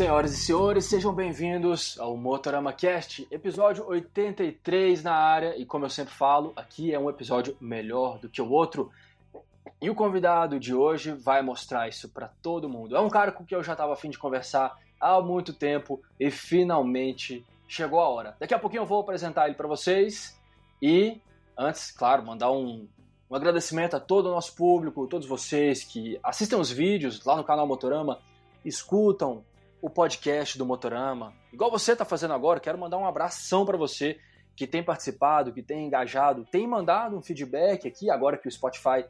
Senhoras e senhores, sejam bem-vindos ao Motorama Cast, episódio 83 na área. E como eu sempre falo, aqui é um episódio melhor do que o outro. E o convidado de hoje vai mostrar isso para todo mundo. É um cara com quem eu já estava afim de conversar há muito tempo e finalmente chegou a hora. Daqui a pouquinho eu vou apresentar ele para vocês e antes, claro, mandar um, um agradecimento a todo o nosso público, todos vocês que assistem os vídeos lá no canal Motorama, escutam o podcast do Motorama. Igual você está fazendo agora, quero mandar um abração para você que tem participado, que tem engajado, tem mandado um feedback aqui, agora que o Spotify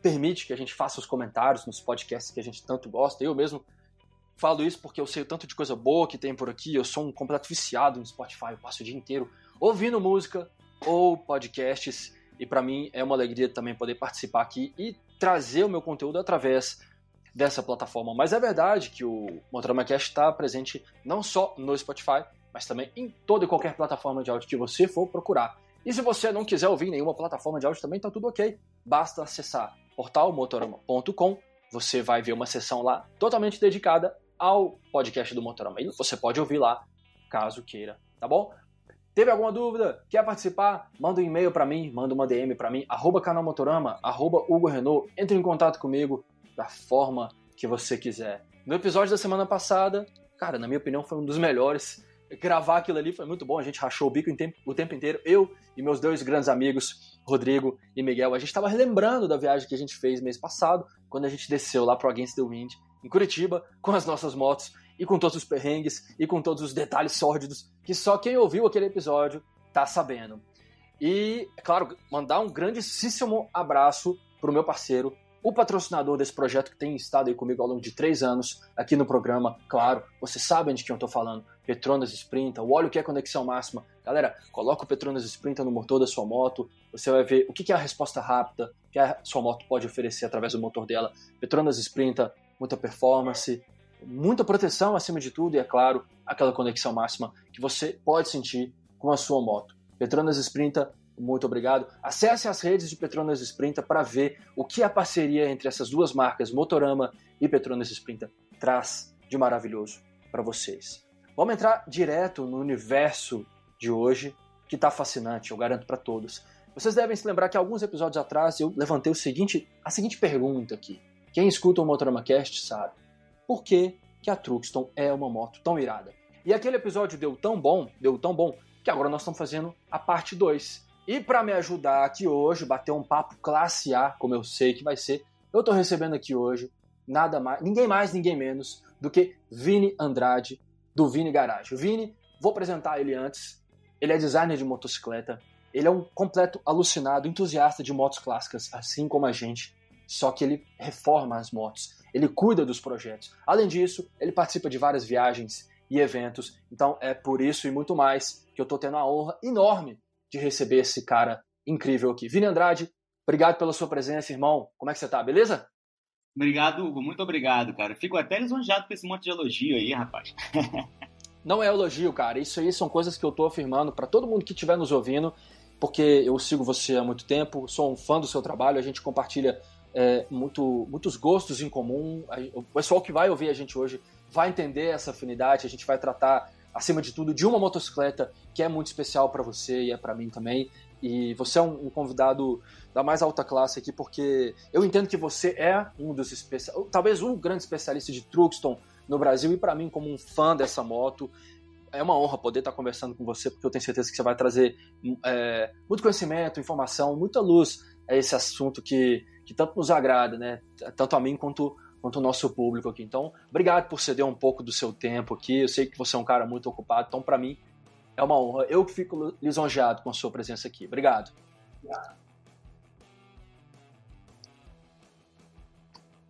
permite que a gente faça os comentários nos podcasts que a gente tanto gosta. Eu mesmo falo isso porque eu sei o tanto de coisa boa que tem por aqui. Eu sou um completo viciado no Spotify, eu passo o dia inteiro ouvindo música ou podcasts. E para mim é uma alegria também poder participar aqui e trazer o meu conteúdo através dessa plataforma. Mas é verdade que o Motorama Cast está presente não só no Spotify, mas também em toda e qualquer plataforma de áudio que você for procurar. E se você não quiser ouvir nenhuma plataforma de áudio também, tá tudo ok. Basta acessar portalmotorama.com, você vai ver uma sessão lá totalmente dedicada ao podcast do Motorama. E você pode ouvir lá, caso queira, tá bom? Teve alguma dúvida? Quer participar? Manda um e-mail para mim, manda uma DM para mim, arroba canal Motorama, arroba Hugo Renault, entre em contato comigo, da forma que você quiser. No episódio da semana passada, cara, na minha opinião, foi um dos melhores. Gravar aquilo ali foi muito bom, a gente rachou o bico o tempo, o tempo inteiro. Eu e meus dois grandes amigos, Rodrigo e Miguel, a gente estava relembrando da viagem que a gente fez mês passado, quando a gente desceu lá pro Against the Wind, em Curitiba, com as nossas motos e com todos os perrengues e com todos os detalhes sórdidos que só quem ouviu aquele episódio tá sabendo. E, é claro, mandar um grandíssimo abraço pro meu parceiro o patrocinador desse projeto que tem estado aí comigo ao longo de três anos aqui no programa, claro, vocês sabem de quem eu estou falando, Petronas Sprinta, o óleo que é conexão máxima. Galera, coloca o Petronas Sprinta no motor da sua moto, você vai ver o que é a resposta rápida que a sua moto pode oferecer através do motor dela. Petronas Sprinta, muita performance, muita proteção acima de tudo e, é claro, aquela conexão máxima que você pode sentir com a sua moto. Petronas Sprinta muito obrigado. Acesse as redes de Petronas Sprinta para ver o que a parceria entre essas duas marcas, Motorama e Petronas Sprinta, traz de maravilhoso para vocês. Vamos entrar direto no universo de hoje, que está fascinante, eu garanto para todos. Vocês devem se lembrar que alguns episódios atrás eu levantei o seguinte, a seguinte pergunta aqui. Quem escuta o Motorama Cast sabe. Por que, que a Truxton é uma moto tão irada? E aquele episódio deu tão bom, deu tão bom, que agora nós estamos fazendo a parte 2. E para me ajudar aqui hoje, bater um papo classe A, como eu sei que vai ser, eu estou recebendo aqui hoje nada mais, ninguém mais, ninguém menos do que Vini Andrade, do Vini Garage. O Vini, vou apresentar ele antes. Ele é designer de motocicleta. Ele é um completo alucinado, entusiasta de motos clássicas, assim como a gente. Só que ele reforma as motos. Ele cuida dos projetos. Além disso, ele participa de várias viagens e eventos. Então é por isso e muito mais que eu estou tendo a honra enorme de receber esse cara incrível aqui. Vini Andrade, obrigado pela sua presença, irmão. Como é que você tá, beleza? Obrigado, Hugo. Muito obrigado, cara. Fico até lisonjeado com esse monte de elogio aí, rapaz. Não é elogio, cara. Isso aí são coisas que eu tô afirmando para todo mundo que estiver nos ouvindo, porque eu sigo você há muito tempo, sou um fã do seu trabalho, a gente compartilha é, muito, muitos gostos em comum. O pessoal que vai ouvir a gente hoje vai entender essa afinidade, a gente vai tratar acima de tudo, de uma motocicleta que é muito especial para você e é para mim também. E você é um, um, convidado da mais alta classe aqui, porque eu entendo que você é um dos especialistas, talvez um grande especialista de Truxton no Brasil, e para mim, como um fã dessa moto, é uma honra poder estar conversando com você, porque eu tenho certeza que você vai trazer é, muito conhecimento, informação, muita luz a esse assunto que, que tanto nos agrada, né? Tanto a mim quanto quanto o nosso público aqui. Então, obrigado por ceder um pouco do seu tempo aqui. Eu sei que você é um cara muito ocupado, então para mim é uma honra. Eu fico lisonjeado com a sua presença aqui. Obrigado.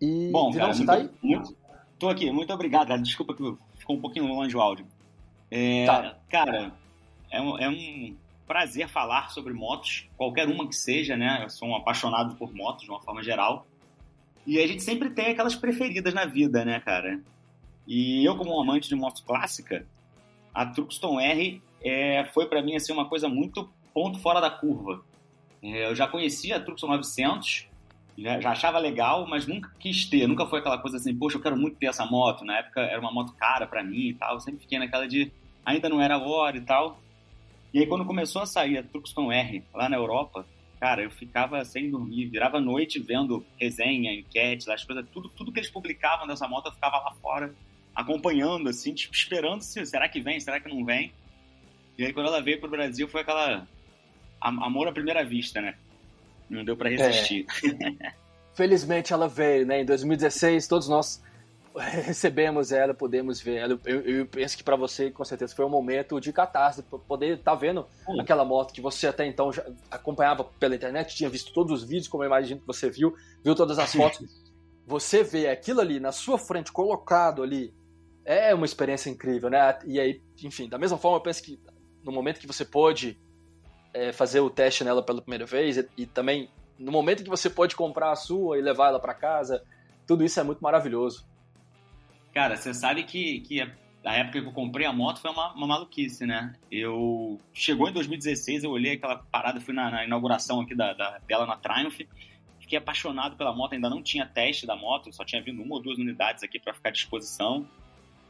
E Bom, cara, você muito, tá aí? Muito, tô aqui, muito obrigado, cara. Desculpa que ficou um pouquinho longe o áudio. É, tá. Cara, é um, é um prazer falar sobre motos, qualquer uma que seja, né? Eu sou um apaixonado por motos de uma forma geral. E a gente sempre tem aquelas preferidas na vida, né, cara? E eu, como um amante de moto clássica, a Truxton R é, foi para mim assim, uma coisa muito ponto fora da curva. É, eu já conhecia a Truxton 900, já, já, achava legal, mas nunca quis ter, nunca foi aquela coisa assim, poxa, eu quero muito ter essa moto. Na época era uma moto cara para mim e tal, eu sempre fiquei naquela de ainda não era hora e tal. E aí quando começou a sair a Tucson R lá na Europa, cara, eu ficava sem dormir, virava noite vendo resenha, enquete, as coisas, tudo, tudo que eles publicavam dessa moto eu ficava lá fora acompanhando, assim, tipo, esperando se será que vem, será que não vem. E aí quando ela veio pro Brasil foi aquela amor à primeira vista, né? Não deu para resistir. É. Felizmente ela veio, né? Em 2016, todos nós recebemos ela, podemos ver ela. Eu, eu penso que para você, com certeza, foi um momento de catástrofe, poder estar tá vendo hum. aquela moto que você até então já acompanhava pela internet, tinha visto todos os vídeos, como eu imagino que você viu, viu todas as fotos. você vê aquilo ali na sua frente, colocado ali, é uma experiência incrível, né? E aí, enfim, da mesma forma, eu penso que no momento que você pôde é, fazer o teste nela pela primeira vez e, e, também no momento que você pode comprar a sua e levar ela para casa, tudo isso é muito maravilhoso. Cara, você sabe que, que a época que eu comprei a moto foi uma, uma, maluquice, né? Eu chegou em 2016, eu olhei aquela parada, fui na, na inauguração aqui da, da, dela na Triumph, fiquei apaixonado pela moto, ainda não tinha teste da moto, só tinha vindo uma ou duas unidades aqui para ficar à disposição.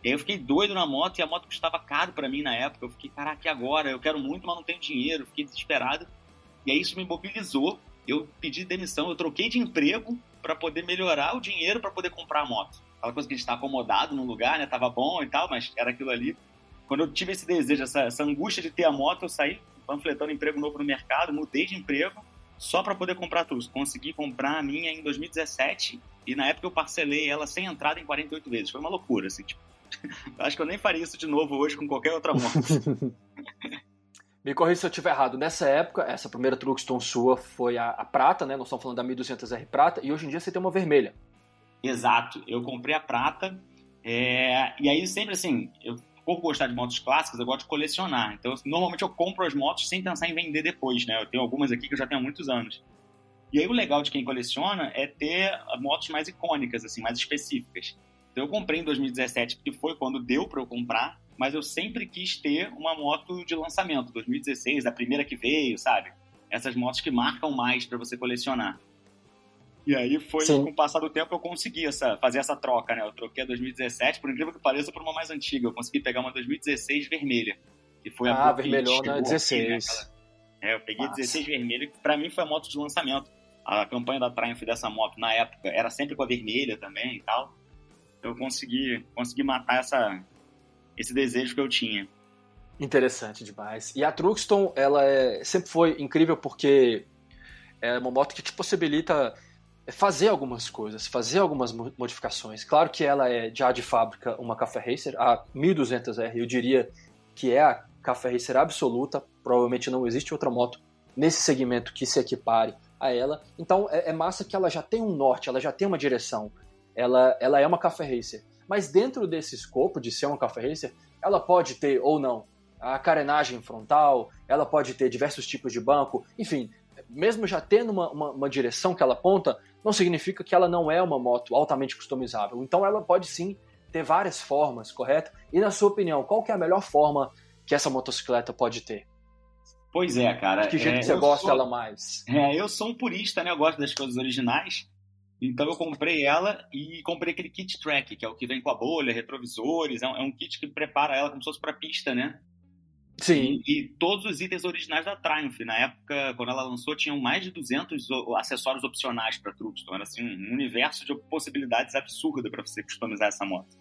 E aí eu fiquei doido na moto e a moto custava caro para mim na época. Eu fiquei, caraca, e agora? Eu quero muito, mas não tenho dinheiro. fiquei desesperado. E aí isso me mobilizou. Eu pedi demissão, eu troquei de emprego para poder melhorar o dinheiro para poder comprar a moto. Aquela coisa que a gente tá acomodado no lugar, né? Tava bom e tal, mas era aquilo ali. Quando eu tive esse desejo, essa, essa angústia de ter a moto, eu saí panfletando emprego novo no mercado, mudei de emprego só para poder comprar tudo. Consegui comprar a minha em 2017 e na época eu parcelei ela sem entrada em 48 vezes. Foi uma loucura, assim, tipo, Acho que eu nem faria isso de novo hoje com qualquer outra moto. Me corrija se eu estiver errado. Nessa época, essa primeira Truxton sua foi a, a, prata, né? Nós estamos falando da 1200R prata, e hoje em dia você tem uma vermelha. Exato. Eu comprei a prata, é... e aí sempre assim, eu por gostar de motos clássicas, eu gosto de colecionar. Então, normalmente eu compro as motos sem pensar em vender depois, né? Eu tenho algumas aqui que eu já tenho há muitos anos. E aí o legal de quem coleciona é ter motos mais icônicas, assim, mais específicas. Então eu comprei em 2017 porque foi quando deu para eu comprar, mas eu sempre quis ter uma moto de lançamento, 2016, a primeira que veio, sabe? Essas motos que marcam mais para você colecionar. E aí foi Sim. com o passar do tempo eu consegui essa, fazer essa troca, né? Eu troquei a 2017, por incrível que pareça, por uma mais antiga. Eu consegui pegar uma 2016 vermelha, que foi ah, a vermelhona 16. Aqui, né? É, eu peguei Nossa. 16 vermelha, que para mim foi a moto de lançamento. A campanha da Triumph dessa moto na época era sempre com a vermelha também e tal eu consegui, consegui matar essa, esse desejo que eu tinha. Interessante demais. E a Truxton, ela é, sempre foi incrível porque é uma moto que te possibilita fazer algumas coisas, fazer algumas modificações. Claro que ela é já de fábrica uma Café Racer, a 1200R, eu diria que é a Café Racer absoluta, provavelmente não existe outra moto nesse segmento que se equipare a ela. Então é, é massa que ela já tem um norte, ela já tem uma direção ela, ela é uma café racer. Mas dentro desse escopo de ser uma café racer, ela pode ter ou não a carenagem frontal, ela pode ter diversos tipos de banco, enfim, mesmo já tendo uma, uma, uma, direção que ela aponta, não significa que ela não é uma moto altamente customizável. Então ela pode sim ter várias formas, correto? E na sua opinião, qual que é a melhor forma que essa motocicleta pode ter? Pois é, cara. De que jeito é, você gosta dela mais? É, eu sou um purista, né? Eu gosto das coisas originais. Então eu comprei ela e comprei aquele kit track, que é o que vem com a bolha, retrovisores, é um, é um kit que prepara ela como se fosse para pista, né? Sim. E, e, todos os itens originais da Triumph. Na época, quando ela lançou, tinham mais de 200 acessórios opcionais para Truxton. Era assim, um universo de possibilidades absurda para você customizar essa moto.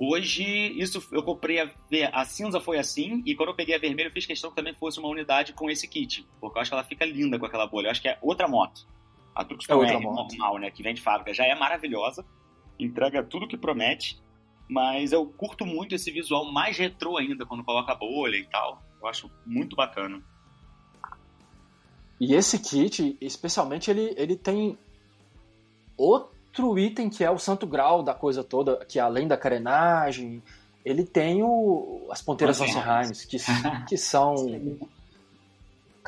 Hoje, isso eu comprei a, a cinza foi assim, e quando eu peguei a vermelha, eu fiz questão que também fosse uma unidade com esse kit, porque eu acho que ela fica linda com aquela bolha. Eu acho que é outra moto. A Tucson é, é normal, né? Que vem de fábrica, já é maravilhosa, entrega tudo que promete, mas eu curto muito esse visual mais retrô ainda, quando coloca a bolha e tal. Eu acho muito bacana. E esse kit, especialmente, ele, ele tem outro item que é o santo grau da coisa toda, que além da carenagem, ele tem o, as ponteiras Vansenheim, que, que são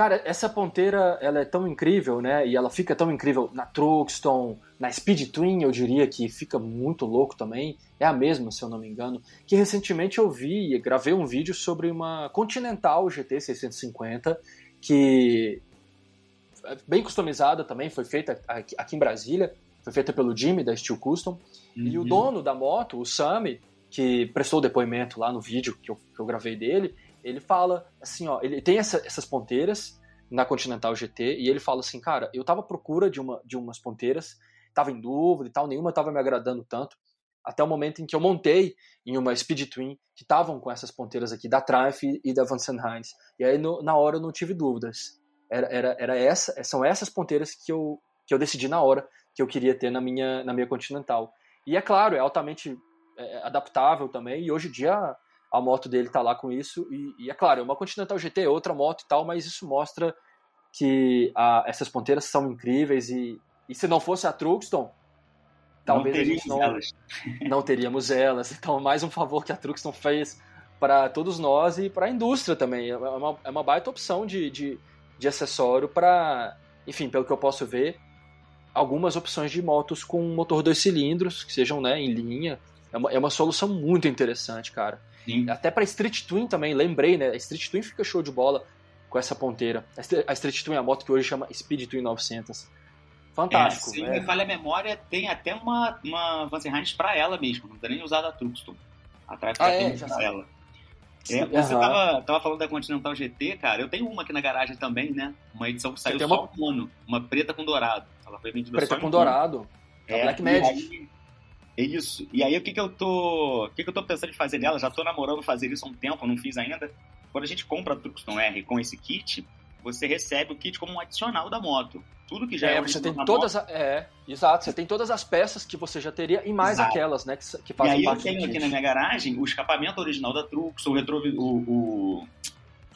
Cara, essa ponteira, ela é tão incrível, né? E ela fica tão incrível na Truxton, na Speed Twin, eu diria que fica muito louco também. É a mesma, se eu não me engano. Que recentemente eu vi, gravei um vídeo sobre uma Continental GT 650 que bem customizada também, foi feita aqui, aqui, em Brasília, foi feita pelo Jimmy da Steel Custom. Uhum. E o uhum. dono da moto, o Sami, que prestou depoimento lá no vídeo que eu, que eu gravei dele, ele fala assim, ó, ele tem essa, essas ponteiras na Continental GT e ele fala assim, cara, eu tava à procura de, uma, de umas ponteiras, tava em dúvida e tal, nenhuma tava me agradando tanto, até o momento em que eu montei em uma Speed Twin que estavam com essas ponteiras aqui da Triumph e da Van Heinz. E aí no, na hora eu não tive dúvidas. Era, era, era essa, são essas ponteiras que eu, que eu decidi na hora que eu queria ter na minha, na minha Continental. E é claro, é altamente é, adaptável também, e hoje em dia a moto dele tá lá com isso. E, e, é claro, é uma Continental GT, é outra moto e tal, mas isso mostra que a, essas ponteiras são incríveis. E, e se não fosse a Truxton, talvez não a gente não, elas. não teríamos elas. Então, mais um favor que a Truxton fez para todos nós e para a indústria também. É uma, é uma baita opção de, de, de acessório para, enfim, pelo que eu posso ver, algumas opções de motos com motor dois cilindros, que sejam né, em linha. É uma, é uma solução muito interessante, cara. Sim. Até para Street Twin também, lembrei, né? A Street Twin fica show de bola com essa ponteira. A Street Twin é a moto que hoje chama Speed Twin 900. Fantástico. É, se me falha a memória, tem até uma, uma Van Heinz para ela mesmo, não tem nem usado a Truxton. Atrás ah, é, já pra ela. É, você uhum. tava, tava falando da Continental GT, cara. Eu tenho uma aqui na garagem também, né? Uma edição que saiu só uma... um ano. Uma preta com dourado. Ela foi vendida preta só com dourado. É, Black Magic. É isso. E aí o que que eu tô, o que que eu tô pensando em fazer nela? Já tô namorando fazer isso há um tempo, não fiz ainda. Quando a gente compra a Truxton R com esse kit, você recebe o kit como um adicional da moto. Tudo que já é, é você tem todas moto, a, é, exato, você tem todas as peças que você já teria e mais exato. aquelas, né, que, que fazem parte E aí eu tenho aqui na minha garagem o escapamento original da Truxton, o retro o, o,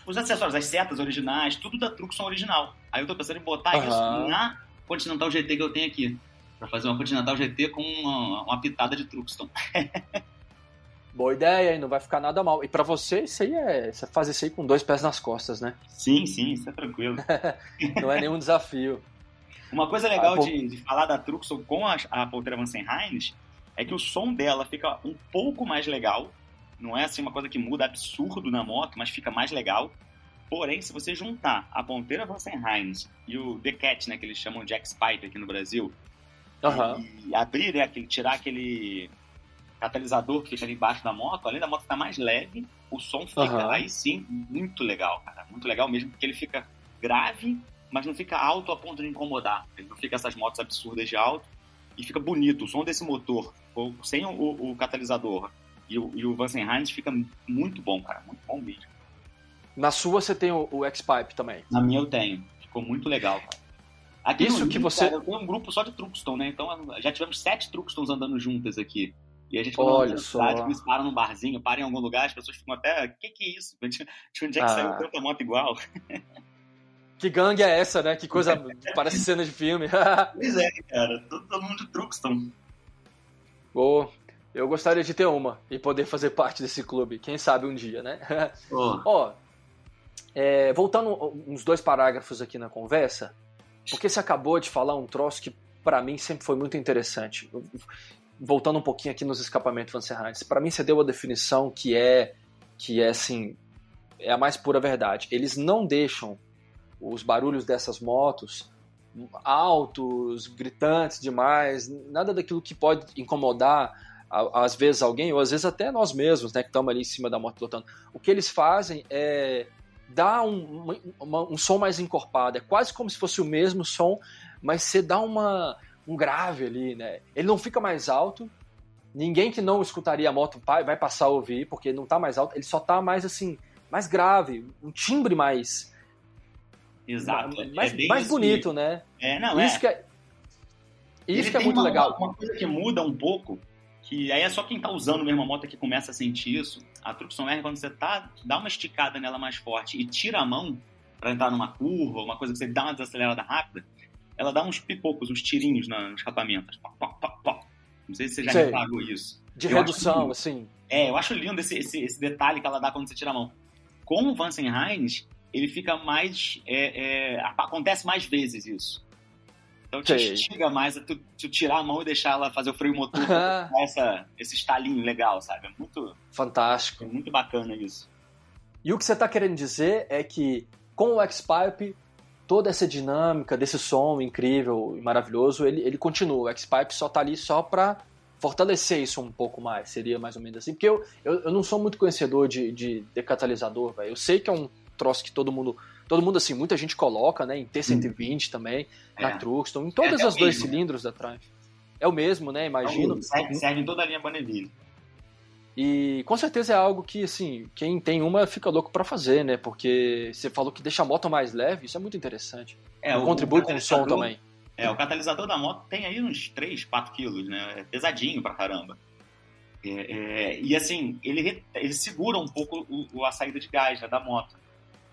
os acessórios, as setas originais, tudo da Truxton original. Aí eu tô pensando em botar uhum. isso na Continental GT que eu tenho aqui para fazer uma Continental GT com uma, uma pitada de Truxton. Boa ideia, e não vai ficar nada mal. E para você, isso aí é. Você faz isso aí com dois pés nas costas, né? Sim, sim, isso é tranquilo. não é nenhum desafio. Uma coisa legal ah, de, de, falar da Truxton com a, a poltrona Heinz é que o som dela fica um pouco mais legal. Não é assim uma coisa que muda absurdo na moto, mas fica mais legal. Porém, se você juntar a ponteira Heinz e o The Cat, né, que eles chamam de X-Pipe aqui no Brasil, Uhum. E abrir, né, aquele, tirar aquele catalisador que fica ali embaixo da moto, além da moto estar mais leve, o som fica uhum. aí sim muito legal, cara. Muito legal mesmo, porque ele fica grave, mas não fica alto a ponto de incomodar. Ele não fica essas motos absurdas de alto e fica bonito. O som desse motor, sem o, o catalisador e o, e o Heinz fica muito bom, cara. Muito bom mesmo. Na sua você tem o, o X-Pipe também? Na minha eu tenho. Ficou muito legal, cara. Aqui Isso que você. Cara, eu tenho um grupo só de Truxton, né? Então já tivemos sete Truxtons andando juntas aqui. E a gente Olha só. eles param num barzinho, param em algum lugar, as pessoas ficam até. O que, que é isso? De onde é que ah. saiu tanta moto igual? Que gangue é essa, né? Que coisa. parece cena de filme. pois é, cara. Todo, mundo de Truxton. Oh, eu gostaria de ter uma e poder fazer parte desse clube. Quem sabe um dia, né? Ó, oh. oh, é, voltando uns dois parágrafos aqui na conversa, porque você acabou de falar um troço que para mim sempre foi muito interessante. Voltando um pouquinho aqui nos escapamentos Van Serrans, para mim você deu a definição que é que é assim, é a mais pura verdade. Eles não deixam os barulhos dessas motos altos, gritantes demais, nada daquilo que pode incomodar às vezes alguém, ou às vezes até nós mesmos, né, que estamos ali em cima da moto lutando. O que eles fazem é dá um, uma, um som mais encorpado. É quase como se fosse o mesmo som, mas você dá uma, um grave ali, né? Ele não fica mais alto. Ninguém que não escutaria a moto vai passar a ouvir, porque não tá mais alto. Ele só tá mais assim, mais grave, um timbre mais. Exato. Mais, é mais bonito, né? É, não, isso é. Que é isso que é muito uma, legal. Uma coisa que muda um pouco que aí é só quem tá usando mesmo a moto que começa a sentir isso. A Truxton R, quando você tá, dá uma esticada nela mais forte e tira a mão para entrar numa curva, uma coisa que você dá uma desacelerada rápida, ela dá uns pipocos, uns tirinhos no escapamento. Não sei se você já sei. reparou isso. De eu redução, assim. É, eu acho lindo esse, esse, esse, detalhe que ela dá quando você tira a mão. Com o Vansen Heinz, ele fica mais. É, é, acontece mais vezes isso. Então te Sei. instiga mais a tu, tu, tirar a mão e deixar ela fazer o freio motor essa, esse estalinho legal, sabe? É muito. Fantástico. É muito bacana isso. E o que você está querendo dizer é que com o X-Pipe toda essa dinâmica desse som incrível e maravilhoso, ele, ele continua. O X-Pipe só tá ali só para fortalecer isso um pouco mais, seria mais ou menos assim. Porque eu, eu, eu não sou muito conhecedor de, de decatalisador, velho. Eu sei que é um troço que todo mundo, todo mundo assim, muita gente coloca, né, em T120 hum. também, é. na Truxton, em todas é, as dois mesmo. cilindros da Triumph. É o mesmo, né, imagino. É serve, serve em toda a linha Bonneville. E com certeza é algo que, assim, quem tem uma fica louco para fazer, né? Porque você falou que deixa a moto mais leve, isso é muito interessante. É, o, contribui o com o som também. É, o catalisador da moto tem aí uns 3, 4 quilos, né? É pesadinho pra caramba. É, é, e assim, ele, ele segura um pouco o, a saída de gás né, da moto.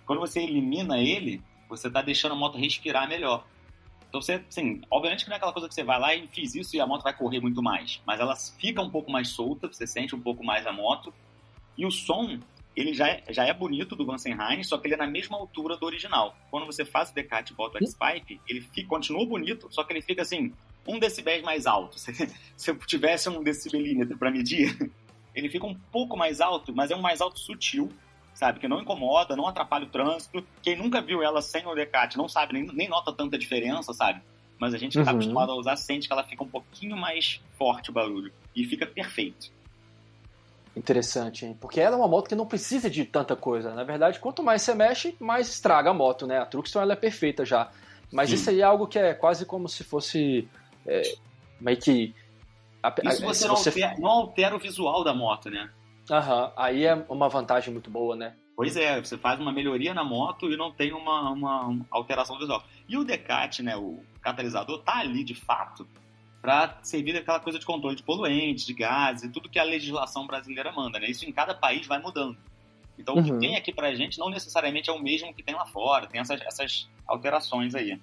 Quando você elimina ele, você tá deixando a moto respirar melhor. Então você, assim, obviamente que não é aquela coisa que você vai lá e fiz isso e a moto vai correr muito mais, mas ela fica um pouco mais solta, você sente um pouco mais a moto. E o som, ele já é, já é bonito do Vansenheim, só que ele é na mesma altura do original. Quando você faz o Decat e bota o X-Pipe, ele fica, continua bonito, só que ele fica assim, um decibéis mais alto. Se, se eu tivesse um decibelímetro para medir, ele fica um pouco mais alto, mas é um mais alto sutil, sabe? Que não incomoda, não atrapalha o trânsito. Quem nunca viu ela sem o Decat não sabe, nem, nem nota tanta diferença, sabe? Mas a gente que está uhum. acostumado a usar sente que ela fica um pouquinho mais forte o barulho. E fica perfeito. Interessante, hein? Porque ela é uma moto que não precisa de tanta coisa. Na verdade, quanto mais você mexe, mais estraga a moto, né? A Truxton ela é perfeita já. Mas Sim. isso aí é algo que é quase como se fosse é, meio que. A, isso você, não, Altera, não altera o visual da moto, né? Aham, aí é uma vantagem muito boa, né? Pois é, você faz uma melhoria na moto e não tem uma, uma alteração visual. E o Decat, né, o catalisador, tá ali de fato para servir aquela coisa de controle de poluentes, de gases e tudo que a legislação brasileira manda, né? Isso em cada país vai mudando. Então, uhum. o que uhum. tem aqui pra gente não necessariamente é o mesmo que tem lá fora, tem essas, essas alterações aí.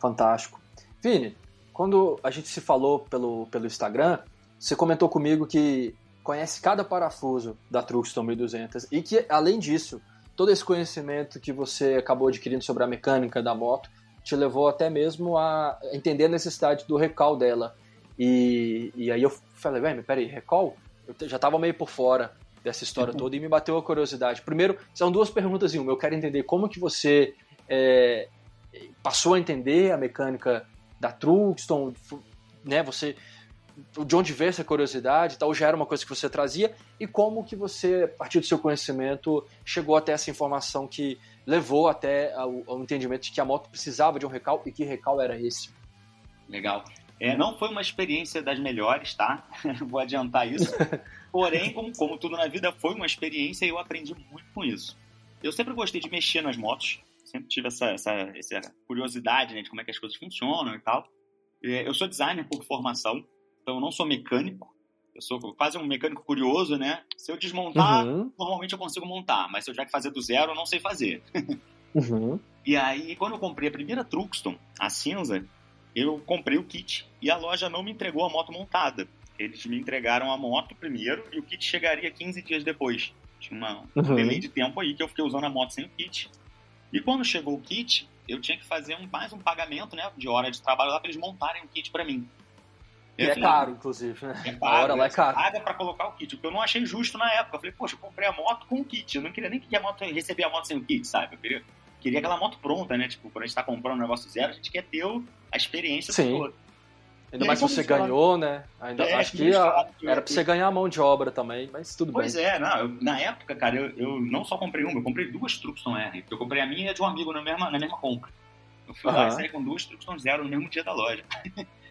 Fantástico. Vini, quando a gente se falou pelo, pelo Instagram, você comentou comigo que conhece cada parafuso da Truxton 1200 e que, além disso, todo esse conhecimento que você acabou adquirindo sobre a mecânica da moto te levou até mesmo a entender a necessidade do recall dela. E, e aí eu falei, velho, peraí, recall? Eu já estava meio por fora dessa história uhum. toda e me bateu a curiosidade. Primeiro, são duas perguntas em uma. Eu quero entender como que você é, passou a entender a mecânica da Truxton, né? Você de onde veio essa curiosidade, tal, já era uma coisa que você trazia e como que você, a partir do seu conhecimento, chegou até essa informação que levou até ao, ao entendimento de que a moto precisava de um recal e que recal era esse. Legal. É, não foi uma experiência das melhores, tá? Vou adiantar isso. Porém, como, como tudo na vida, foi uma experiência e eu aprendi muito com isso. Eu sempre gostei de mexer nas motos, sempre tive essa, essa, essa curiosidade né, de como é que as coisas funcionam e tal. É, eu sou designer por formação, então eu não sou mecânico. Eu sou quase um mecânico curioso, né? Se eu desmontar, uhum. normalmente eu consigo montar, mas se eu tiver que fazer do zero, eu não sei fazer. uhum. E aí, quando eu comprei a primeira Truxton, a cinza, eu comprei o kit e a loja não me entregou a moto montada. Eles me entregaram a moto primeiro e o kit chegaria 15 dias depois. Tinha uma, um uhum. delay de tempo aí que eu fiquei usando a moto sem o kit. E quando chegou o kit, eu tinha que fazer um, mais um pagamento né, de hora de trabalho lá para eles montarem o kit para mim. E é caro, inclusive, né? É caro, a hora lá é caro. paga pra colocar o kit, o que eu não achei justo na época. Eu falei, poxa, eu comprei a moto com o kit. Eu não queria nem que a moto receber a moto sem o kit, sabe? Eu queria, queria aquela moto pronta, né? Tipo, quando a gente tá comprando um negócio zero, a gente quer ter a experiência Sim. toda. Ainda mais que você ganhou, né? Ainda, é, acho que a, era pra você ganhar a mão de obra também, mas tudo pois bem. Pois é, não, eu, na época, cara, eu, eu, não só comprei uma, eu comprei duas Truxton R. Eu comprei a minha e a de um amigo na mesma, na mesma compra. Eu fui uhum. lá e saí com duas Truxton Zero no mesmo dia da loja.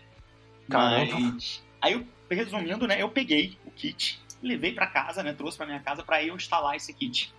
Caramba. Mas Aí, eu, resumindo, né, eu peguei o kit, levei para casa, né, trouxe para minha casa para eu instalar esse kit.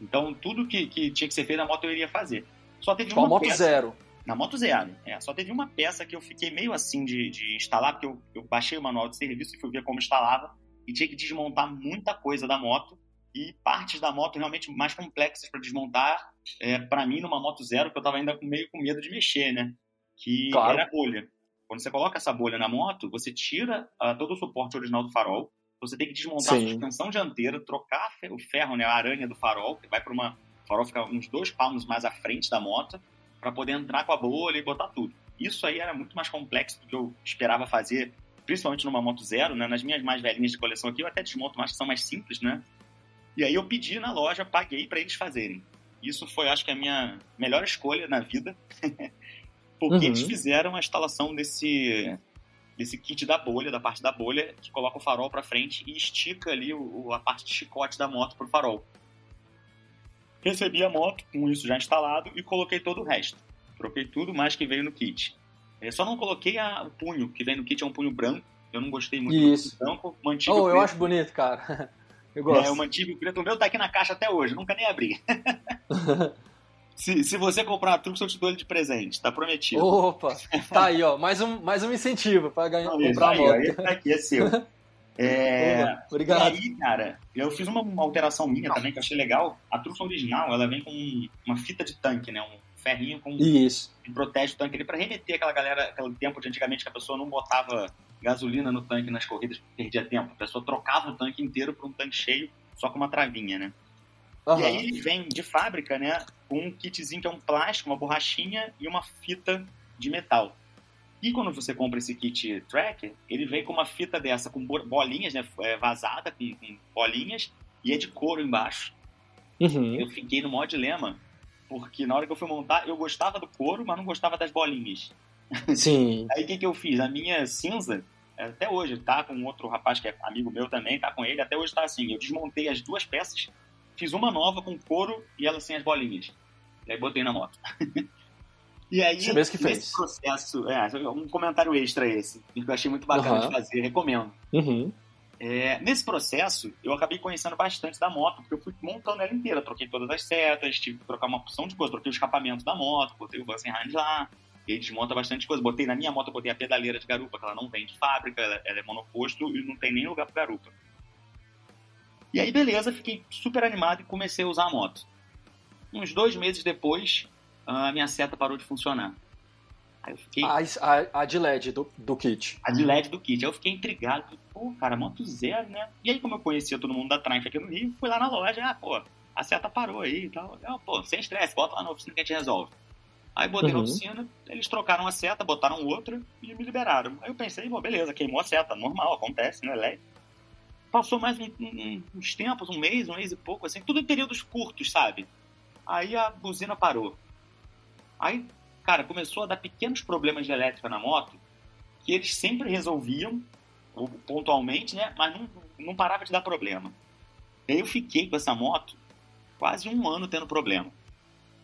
Então, tudo que, que tinha que ser feito na moto eu iria fazer. Só teve uma moto peça, zero. Na moto zero. É, só teve uma peça que eu fiquei meio assim de, de instalar, porque eu, eu baixei o manual de serviço e fui ver como instalava e tinha que desmontar muita coisa da moto e partes da moto realmente mais complexas para desmontar. É, para mim, numa moto zero, que eu estava ainda meio com medo de mexer, né? Que claro. era a bolha. Quando você coloca essa bolha na moto, você tira uh, todo o suporte original do farol, você tem que desmontar Sim. a suspensão dianteira, trocar o ferro, né, a aranha do farol, que vai para uma. O farol fica uns dois palmos mais à frente da moto, para poder entrar com a bolha e botar tudo. Isso aí era muito mais complexo do que eu esperava fazer, principalmente numa moto zero, né? Nas minhas mais velhinhas de coleção aqui, eu até desmonto mais que são mais simples, né? E aí eu pedi na loja, paguei para eles fazerem. Isso foi, acho que, a minha melhor escolha na vida, porque uhum. eles fizeram a instalação desse, desse kit da bolha, da parte da bolha, que coloca o farol para frente e estica ali o, a parte de chicote da moto pro farol. Recebi a moto com isso já instalado e coloquei todo o resto. Troquei tudo mais que veio no kit. Eu é, só não coloquei a, o punho, que vem no kit é um punho branco. Eu não gostei muito Isso. do branco. Mantive oh, eu acho bonito, cara. Eu gosto. É, eu mantive o preto. O meu tá aqui na caixa até hoje, nunca nem abri. se, se você comprar uma Trux, eu te dou ele de presente, tá prometido. Opa, tá aí, ó. Mais um, mais um incentivo pra ganhar, não, comprar a moto. Aí, tá aqui, é seu. É, Obrigado. E aí, cara, eu fiz uma, uma alteração minha também que eu achei legal. A Trux original, ela vem com uma fita de tanque, né? Um ferrinho com Isso. que protege o tanque ali para remeter aquela galera, aquele tempo de antigamente que a pessoa não botava gasolina no tanque nas corridas, perdia tempo. A pessoa trocava o tanque inteiro por um tanque cheio só com uma travinha, né? Uhum. E aí ele vem de fábrica, né, com um kitzinho que é um plástico, uma borrachinha e uma fita de metal. E quando você compra esse kit tracker, ele vem com uma fita dessa com bolinhas, né, é, vazada com, com bolinhas e é de couro embaixo. Uhum. Eu fiquei no maior dilema porque na hora que eu fui montar, eu gostava do couro, mas não gostava das bolinhas. Sim. Aí o que, que eu fiz? A minha cinza, até hoje, tá com outro rapaz que é amigo meu também, tá com ele, até hoje tá assim. Eu desmontei as duas peças, fiz uma nova com couro e ela sem as bolinhas. E aí botei na moto. e aí, Você mesmo que fez. nesse processo, é, um comentário extra esse, que eu achei muito bacana uhum. de fazer, recomendo. Uhum. É, nesse processo, eu acabei conhecendo bastante da moto, porque eu fui montando ela inteira. Troquei todas as setas, tive que trocar uma opção de coisa. Troquei o escapamento da moto, botei o Vansenheim lá. E aí desmonta bastante coisa. Botei na minha moto, botei a pedaleira de garupa, que ela não vem de fábrica, ela, ela é monoposto e não tem nem lugar para garupa. E aí, beleza, fiquei super animado e comecei a usar a moto. Uns dois meses depois, a minha seta parou de funcionar. Aí eu fiquei. A, a, a de LED do, do kit. A de LED do kit. Aí eu fiquei intrigado. Pô, cara, moto zero, né? E aí, como eu conhecia todo mundo da Triumph aqui no Rio, fui lá na loja. Ah, pô, a seta parou aí e tal. Eu, pô, sem estresse, bota lá na oficina que a gente resolve. Aí botei uhum. na oficina, eles trocaram a seta, botaram outra e me liberaram. Aí eu pensei, pô, beleza, queimou a seta, normal, acontece, né, LED. Passou mais um, um, uns tempos, um mês, um mês e pouco, assim, tudo em períodos curtos, sabe? Aí a buzina parou. Aí cara, começou a dar pequenos problemas de elétrica na moto que eles sempre resolviam, pontualmente, né? Mas não, não parava de dar problema. E aí eu fiquei com essa moto quase um ano tendo problema.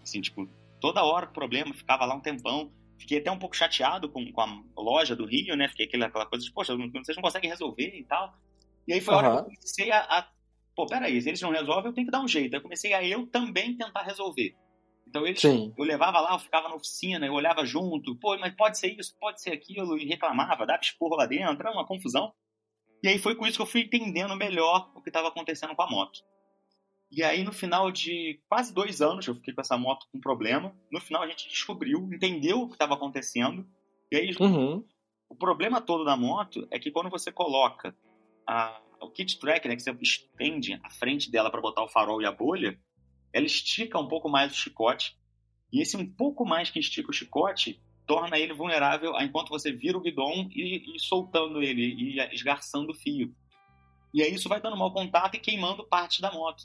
Assim, tipo, toda hora problema, ficava lá um tempão. Fiquei até um pouco chateado com, com a loja do Rio, né? Fiquei aquela, aquela coisa de, poxa, vocês não conseguem resolver e tal. E aí foi a hora que eu comecei a, a. Pô, peraí, se eles não resolvem, eu tenho que dar um jeito. Aí comecei a eu também tentar resolver. Então eles, Sim. eu levava lá, eu ficava na oficina, eu olhava junto, pô, mas pode ser isso, pode ser aquilo, e reclamava, dava esporro lá dentro, era uma confusão. E aí foi com isso que eu fui entendendo melhor o que estava acontecendo com a moto. E aí, no final de quase dois anos, eu fiquei com essa moto com problema. No final, a gente descobriu, entendeu o que estava acontecendo. E aí, uhum. o problema todo da moto é que quando você coloca a, o kit track, né, que você estende a frente dela para botar o farol e a bolha, ela estica um pouco mais o chicote, e esse um pouco mais que estica o chicote torna ele vulnerável a enquanto você vira o guidão e, e soltando ele, e esgarçando o fio. E aí isso vai dando mau contato e queimando parte da moto.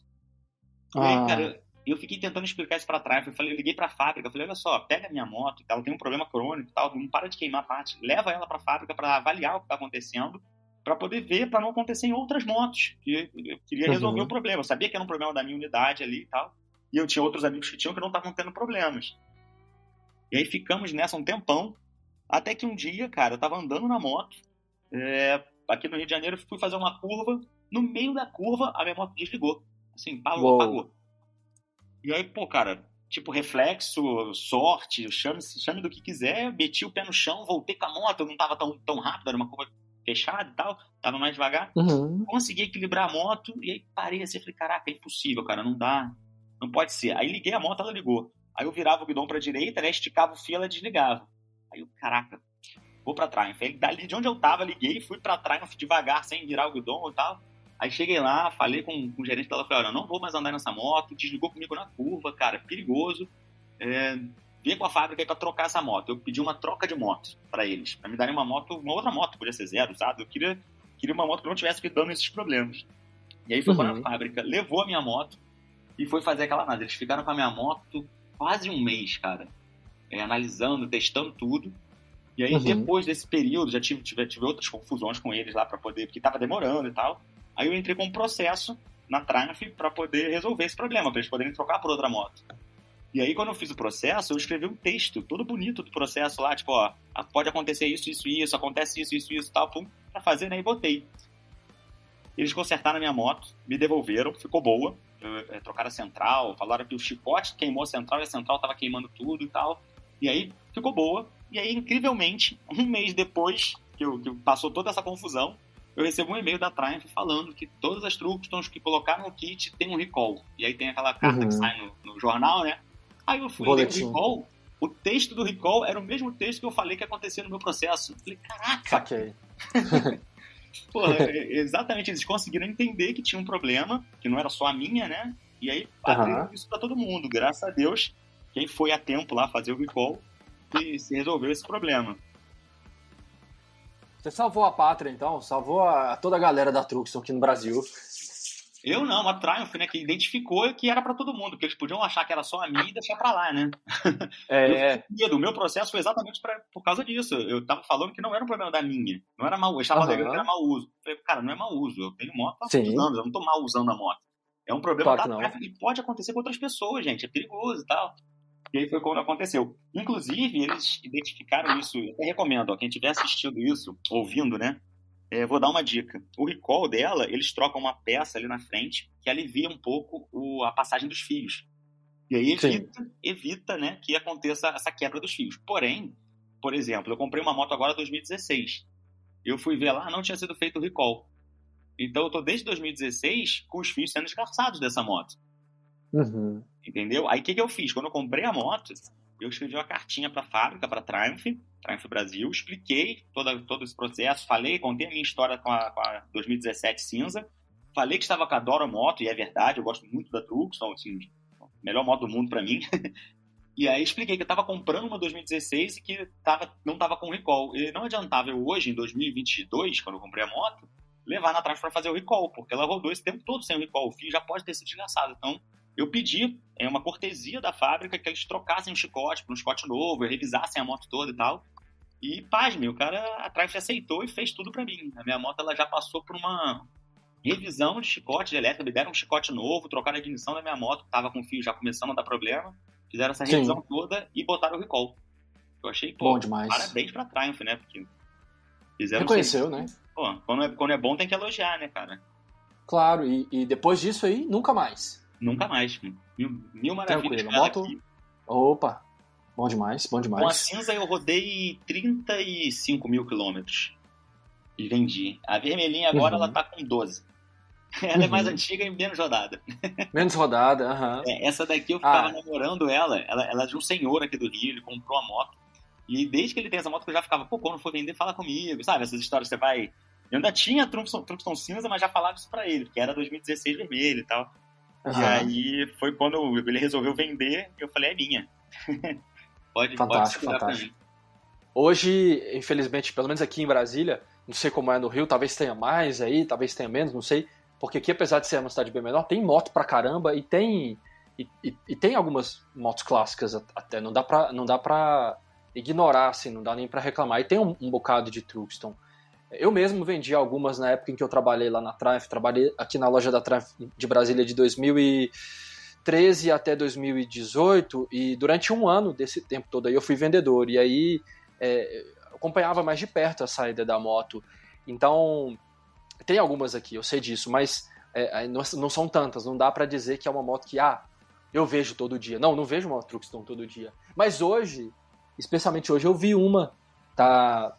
Ah. E aí, cara, eu fiquei tentando explicar isso para trás. Eu falei, eu liguei para a fábrica, eu falei, olha só, pega a minha moto, ela tem um problema crônico, tal, não para de queimar parte, leva ela para a fábrica para avaliar o que está acontecendo para poder ver, para não acontecer em outras motos. Que eu queria resolver uhum. o problema. Eu sabia que era um problema da minha unidade ali e tal. E eu tinha outros amigos que tinham que não estavam tendo problemas. E aí ficamos nessa um tempão. Até que um dia, cara, eu tava andando na moto. É, aqui no Rio de Janeiro, fui fazer uma curva. No meio da curva, a minha moto desligou. Assim, parou, apagou. E aí, pô, cara, tipo, reflexo, sorte, chame, chame do que quiser, meti o pé no chão, voltei com a moto, não tava tão, tão rápido, era uma curva fechado e tal, tava mais devagar. Uhum. Consegui equilibrar a moto e aí parei assim, falei, caraca, é impossível, cara, não dá, não pode ser. Aí liguei a moto, ela ligou. Aí eu virava o guidão pra direita, né, esticava o fio, ela desligava. Aí eu, caraca, vou pra Triumph. Aí dali de onde eu tava, liguei, fui pra Triumph devagar, sem virar o guidão e tal. Aí cheguei lá, falei com, com o gerente dela, falei, olha, não vou mais andar nessa moto, desligou comigo na curva, cara, perigoso. É, vem com a fábrica pra trocar essa moto. Eu pedi uma troca de moto para eles, para me darem uma moto, uma outra moto, podia ser zero, sabe? Eu queria, queria uma moto que não tivesse dando esses problemas. E aí foi uhum. para a fábrica, levou a minha moto, e foi fazer aquela análise. Eles ficaram com a minha moto quase um mês, cara, é, analisando, testando tudo. E aí, uhum. depois desse período, já tive, tive, tive outras confusões com eles lá para poder, porque tava demorando e tal. Aí eu entrei com um processo na Triumph para poder resolver esse problema, para eles poderem trocar por outra moto. E aí, quando eu fiz o processo, eu escrevi um texto todo bonito do processo lá, tipo, ó, pode acontecer isso, isso, isso, acontece isso, isso, isso, tal, pum, pra fazer, né? E botei. Eles consertaram a minha moto, me devolveram, ficou boa. É, trocaram a central, falaram que o chicote queimou a central e a central tava queimando tudo e tal. E aí ficou boa. E aí, incrivelmente, um mês depois que, eu, que passou toda essa confusão, eu recebo um e-mail da Triumph falando que todas as Tructons que colocaram no kit tem um recall. E aí tem aquela carta uhum. que sai no, no, jornal, né? Aí eu fui ler o recall. O texto do recall era o mesmo texto que eu falei que acontecia no meu processo. Eu falei, caraca! Ok. Porra, é, exatamente, eles conseguiram entender que tinha um problema, que não era só a minha, né? E aí uhum. isso para todo mundo. Graças a Deus, quem foi a tempo lá fazer o recall e se resolveu esse problema. Você salvou a pátria, então? Salvou a, toda a galera da Truxton aqui no Brasil. Eu não, a Triumph, né, que identificou que era para todo mundo, que eles podiam achar que era só a mim e deixar para lá, né? É. Eu, o meu processo foi exatamente pra, por causa disso. Eu tava falando que não era um problema da minha, não era mal, eu estava uhum. alegando que era mau uso. Eu falei, cara, não é mau uso, eu tenho moto há muitos anos, eu não tô mal usando a moto. É um problema claro da Triumph e pode acontecer com outras pessoas, gente, é perigoso e tal. E aí foi quando aconteceu. Inclusive, eles identificaram isso, eu até recomendo, ó, quem tiver assistido isso, ouvindo, né? É, vou dar uma dica. O recall dela, eles trocam uma peça ali na frente que alivia um pouco o, a passagem dos fios. E aí evita, evita né, que aconteça essa quebra dos fios. Porém, por exemplo, eu comprei uma moto agora 2016. Eu fui ver lá, não tinha sido feito o recall. Então eu tô desde 2016 com os fios sendo descarçados dessa moto. Uhum. Entendeu? Aí o que, que eu fiz? Quando eu comprei a moto, eu escrevi uma cartinha para a fábrica, para a Triumph, Triumph Brasil, expliquei toda, todo esse processo, falei, contei a minha história com a, com a 2017 cinza, falei que estava com a Dora Moto, e é verdade, eu gosto muito da Truxton, assim, melhor moto do mundo para mim. e aí expliquei que eu estava comprando uma 2016 e que tava, não estava com recall. E não adiantava eu hoje, em 2022, quando eu comprei a moto, levar na Triumph para fazer o recall, porque ela rodou esse tempo todo sem o recall. O fio já pode ter sido desgraçado. Então, eu pedi é uma cortesia da fábrica que eles trocassem o chicote para um chicote novo, revisassem a moto toda e tal. E, pasme, o cara atrás aceitou e fez tudo para mim. A minha moto ela já passou por uma revisão de chicote de elétrica, me deram um chicote novo, trocaram a ignição da minha moto, que tava com o fio já começando a dar problema. Fizeram essa revisão Sim. toda e botaram o recall. Eu achei, pô, bom demais. parabéns pra Triumph, né? Porque fizeram Reconheceu, né? Pô, quando é, quando é bom tem que elogiar, né, cara? Claro, e, e depois disso aí, nunca mais. Nunca mais. Mil, mil maravilhas. Tranquilo. Moto... Aqui. Opa, bom demais, bom demais. Com a cinza eu rodei 35 mil quilômetros e vendi. A vermelhinha agora uhum. ela tá com 12. Ela uhum. é mais uhum. antiga e menos rodada. Menos rodada, aham. Uhum. É, essa daqui eu ficava ah. namorando ela. ela. Ela é de um senhor aqui do Rio, ele comprou a moto. E desde que ele tem essa moto, eu já ficava, pô, quando for vender, fala comigo, sabe? Essas histórias você vai. Eu ainda tinha Trumpson cinza, mas já falava isso pra ele, porque era 2016 vermelho e tal. Uhum. E aí foi quando ele resolveu vender, eu falei, é minha. pode, fantástico, pode fantástico. Hoje, infelizmente, pelo menos aqui em Brasília, não sei como é no Rio, talvez tenha mais aí, talvez tenha menos, não sei. Porque aqui, apesar de ser uma cidade bem menor, tem moto pra caramba e tem. E, e, e tem algumas motos clássicas até. Não dá pra, não dá pra ignorar, assim, não dá nem pra reclamar. E tem um, um bocado de Truxton. Eu mesmo vendi algumas na época em que eu trabalhei lá na Triumph, trabalhei aqui na loja da Triumph de Brasília de 2013 até 2018 e durante um ano desse tempo todo aí eu fui vendedor e aí é, acompanhava mais de perto a saída da moto. Então tem algumas aqui, eu sei disso, mas é, não, não, são tantas, não dá para dizer que é uma moto que ah eu vejo todo dia. Não, não vejo uma Truxton todo dia. Mas hoje, especialmente hoje, eu vi uma tá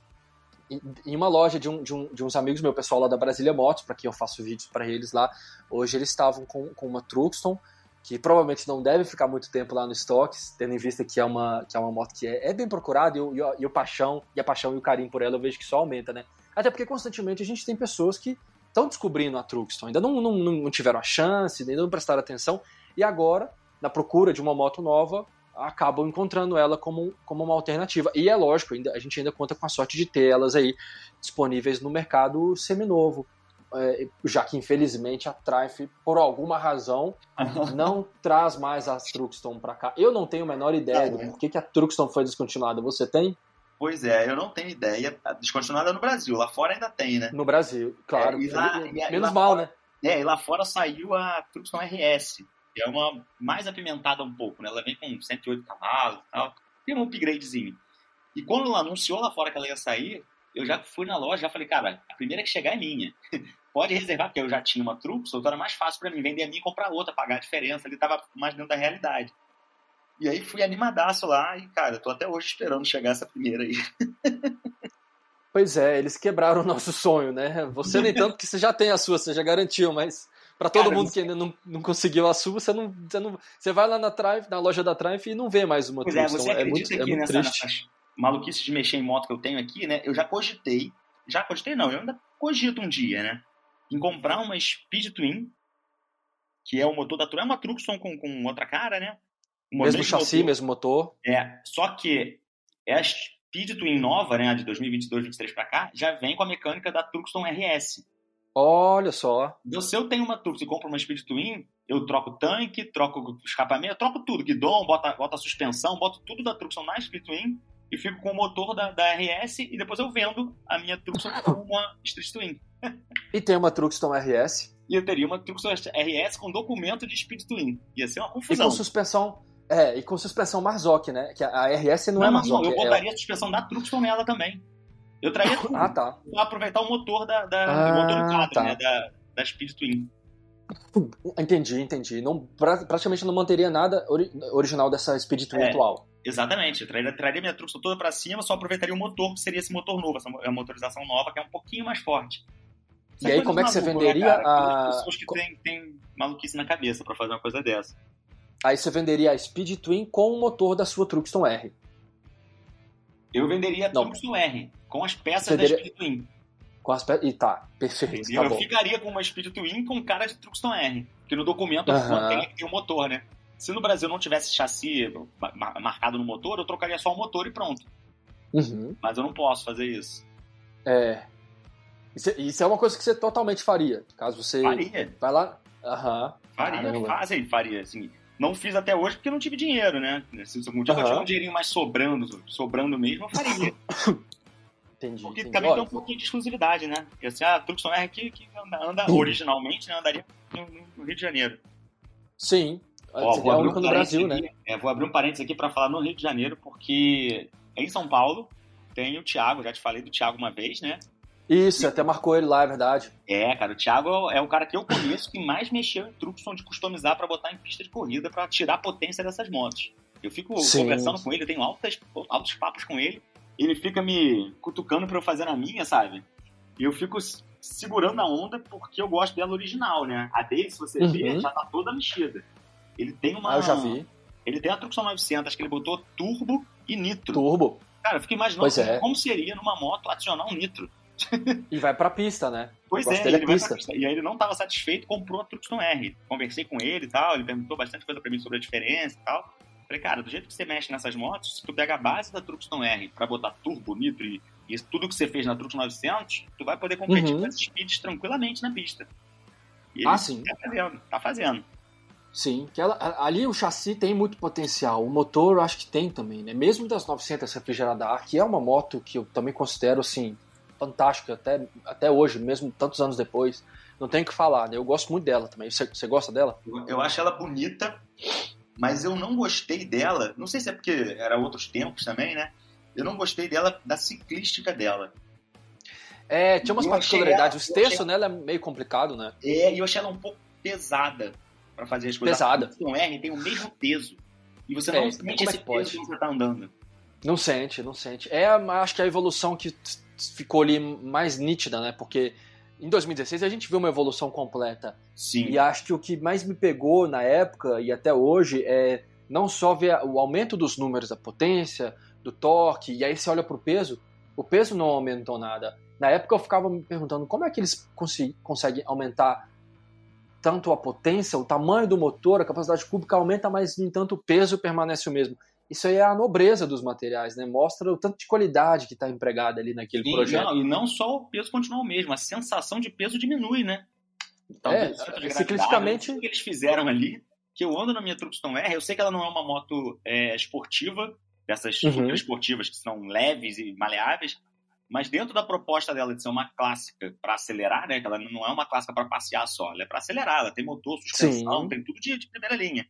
em uma loja de, um, de, um, de uns amigos meu, pessoal lá da Brasília Motos, para quem eu faço vídeos para eles lá, hoje eles estavam com, com uma Truxton, que provavelmente não deve ficar muito tempo lá no estoque, tendo em vista que é uma, que é uma moto que é, é bem procurada e, o, e, o, e o paixão e a paixão e o carinho por ela eu vejo que só aumenta, né? Até porque constantemente a gente tem pessoas que estão descobrindo a Truxton, ainda não, não, não tiveram a chance, ainda não prestaram atenção, e agora, na procura de uma moto nova, acabam encontrando ela como, como uma alternativa. E é lógico, ainda, a gente ainda conta com a sorte de ter elas aí disponíveis no mercado seminovo. é, já que infelizmente a Triumph, por alguma razão, não traz mais a Truxton para cá. Eu não tenho a menor ideia do porquê que a Truxton foi descontinuada. Você tem? Pois é, eu não tenho ideia. Descontinuada no Brasil, lá fora ainda tem, né? No Brasil, claro. É, lá, menos mal, fora, né? É, e lá fora saiu a Truxton RS, que é uma mais apimentada um pouco, né? Ela vem com 108 cavalos e tal. Tem um upgradezinho. E quando ela anunciou lá fora que ela ia sair, eu já fui na loja, já falei, cara, a primeira que chegar é minha. Pode reservar, porque eu já tinha uma Truxton, então era mais fácil para mim vender a minha e comprar outra, pagar a diferença. Ele tava mais dentro da realidade. E aí fui animadaço lá e, cara, tô até hoje esperando chegar essa primeira aí. Pois é, eles quebraram o nosso sonho, né? Você nem tanto que você já tem a sua, você já garantiu, mas para todo cara, mundo que ainda não, não conseguiu a sua, você não, você não, você vai lá na Triumph, na loja da Triumph e não vê mais uma pois Truxton. É, você é muito, que é nessa, triste. maluquice de mexer em moto que eu tenho aqui, né? Eu já cogitei, já cogitei não, eu ainda cogito um dia, né? Em comprar uma Speed Twin, que é o motor da Truxton, é uma Truxton com, com outra cara, né? Uma mesmo chassi, motor. mesmo motor. É, só que é a Speed Twin nova, né, de 2022, 2023 para cá, já vem com a mecânica da Tucson RS. Olha só. Então, se eu tenho uma Tucson e compro uma Speed Twin, eu troco tanque, troco escapamento, troco tudo, guidão, boto, boto a suspensão, boto tudo da Tucson na Speed Twin e fico com o motor da, da RS e depois eu vendo a minha Tucson com uma Street Twin. e tem uma Tucson RS? E eu teria uma Tucson RS com documento de Speed Twin. Ia ser uma confusão. E com suspensão é, e com suspensão Marzocchi, né? Que a RS não, não é Marzocchi. Eu é botaria é... a suspensão da Truxton nela também. Eu traria tudo. ah, tá. Pra aproveitar o motor da, da ah, o motor do quadro, tá. né? Da, da Speed Twin. Entendi, entendi. Não, pra, praticamente não manteria nada ori original dessa Speed Twin é, atual. Exatamente. Eu traria, traria minha Truxton toda pra cima, só aproveitaria o motor, que seria esse motor novo, essa a motorização nova, que é um pouquinho mais forte. e aí, como é que você né, venderia né, a. pessoas que têm, têm maluquice na cabeça para fazer uma coisa dessa. Aí você venderia a Speed Twin com o motor da sua Truxton R. Eu venderia a Truxton R, com as peças da Speed Twin. Com as peças. E tá, perfeito. Tá eu bom. ficaria com uma Speed Twin com cara de Truxton R. Porque no documento uh -huh. tem que ter o motor, né? Se no Brasil não tivesse chassi marcado no motor, eu trocaria só o motor e pronto. Uhum. Mas eu não posso fazer isso. É. Isso, isso, é uma coisa que você totalmente faria. Caso você. Faria. Vai lá. Aham. Uhum. Faria, Caramba. fácil, faria. Assim, não fiz até hoje porque não tive dinheiro, né? Se algum dia uhum. eu tiver um dinheirinho mais sobrando, sobrando mesmo, eu faria. Entendi. Porque entendi. também tem um pouquinho de exclusividade, né? Porque assim, a Tucson R aqui que anda, originalmente, né, andaria no, Rio de Janeiro. Sim. Ó, vou abrir um no Brasil, aqui, né? É, vou abrir um parênteses aqui para falar no Rio de Janeiro, porque em São Paulo tem o Thiago, já te falei do Thiago uma vez, né? Isso, até marcou ele lá, é verdade. É, cara, o Thiago é o cara que eu conheço que mais mexeu em Truxton de customizar para botar em pista de corrida para tirar a potência dessas motos. Eu fico Sim. conversando com ele, eu tenho altas, altos papos com ele, ele fica me cutucando para eu fazer na minha, sabe? E eu fico segurando a onda porque eu gosto dela original, né? A dele, se você uhum. ver, já tá toda mexida. Ele tem uma. Ah, eu já vi. Ele tem a Truxton 900, acho que ele botou turbo e nitro. Turbo. Cara, eu fico imaginando é. como seria numa moto adicionar um nitro. E vai pra pista, né? Pois é, ele pista. pista. E aí ele não estava satisfeito, comprou a Truxton R. Conversei com ele e tal, ele perguntou bastante coisa pra mim sobre a diferença e tal. Falei, cara, do jeito que você mexe nessas motos, se tu pega a base da Truxton R pra botar turbo, nitro e, e tudo que você fez na Truxton 900, tu vai poder competir uhum. com esses speeds tranquilamente na pista. E ele ah, sim. tá fazendo, tá fazendo. Sim, que ela, ali o chassi tem muito potencial, o motor eu acho que tem também, né? Mesmo das 900 refrigerada ar, que é uma moto que eu também considero assim fantástica até, até hoje, mesmo tantos anos depois. Não tem o que falar, né? Eu gosto muito dela também. Você, você gosta dela? Eu acho ela bonita, mas eu não gostei dela. Não sei se é porque era outros tempos também, né? Eu não gostei dela, da ciclística dela. É, tinha umas particularidades. o texto nela é meio complicado, né? É, e eu achei ela um pouco pesada para fazer as coisas. Pesada. A R tem o mesmo peso. E você não é, sente esse é peso quando você tá andando. Não sente, não sente. É, acho que a evolução que ficou ali mais nítida, né? Porque em 2016 a gente viu uma evolução completa. Sim. E acho que o que mais me pegou na época e até hoje é não só ver o aumento dos números da potência, do torque, e aí você olha pro peso, o peso não aumentou nada. Na época eu ficava me perguntando como é que eles conseguem aumentar tanto a potência, o tamanho do motor, a capacidade cúbica aumenta, mas no entanto o peso permanece o mesmo. Isso aí é a nobreza dos materiais, né? Mostra o tanto de qualidade que está empregada ali naquele Sim, projeto. Não, e não só o peso continua o mesmo, a sensação de peso diminui, né? Então, é, ciclisticamente... O que eles fizeram ali, que eu ando na minha Truxton R, eu sei que ela não é uma moto é, esportiva, dessas uhum. esportivas que são leves e maleáveis, mas dentro da proposta dela de ser uma clássica para acelerar, né? Que ela não é uma clássica para passear só, ela é para acelerar, ela tem motor, suspensão, Sim. tem tudo de, de, primeira linha.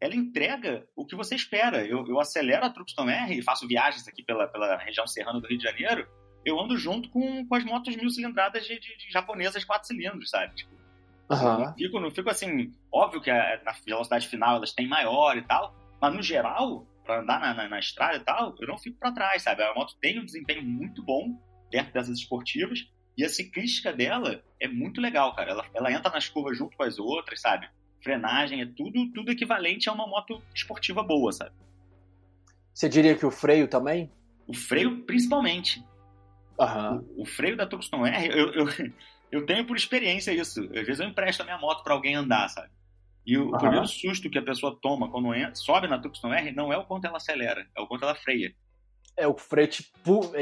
Ela entrega o que você espera. Eu, eu acelero a Truxton R e faço viagens aqui pela, pela região serrana do Rio de Janeiro. Eu ando junto com, com as motos mil cilindradas de, de, de japonesas quatro cilindros, sabe? Tipo, uhum. não, fico, não fico assim. Óbvio que a, na velocidade final elas têm maior e tal, mas no geral para andar na, na, na, estrada e tal, eu não fico para trás, sabe? A moto tem um desempenho muito bom perto dessas esportivas e a ciclística dela é muito legal, cara. Ela, ela entra nas curvas junto com as outras, sabe? Frenagem é tudo, tudo equivalente a uma moto esportiva boa, sabe? Você diria que o freio também? O freio, principalmente. Uhum. O, o, freio da Tucson R, eu, eu, eu tenho por experiência isso. Às vezes eu empresto a minha moto para alguém andar, sabe? E o, uhum. primeiro susto que a pessoa toma quando entra, sobe na Tucson R não é o quanto ela acelera, é o quanto ela freia. É, o freio te,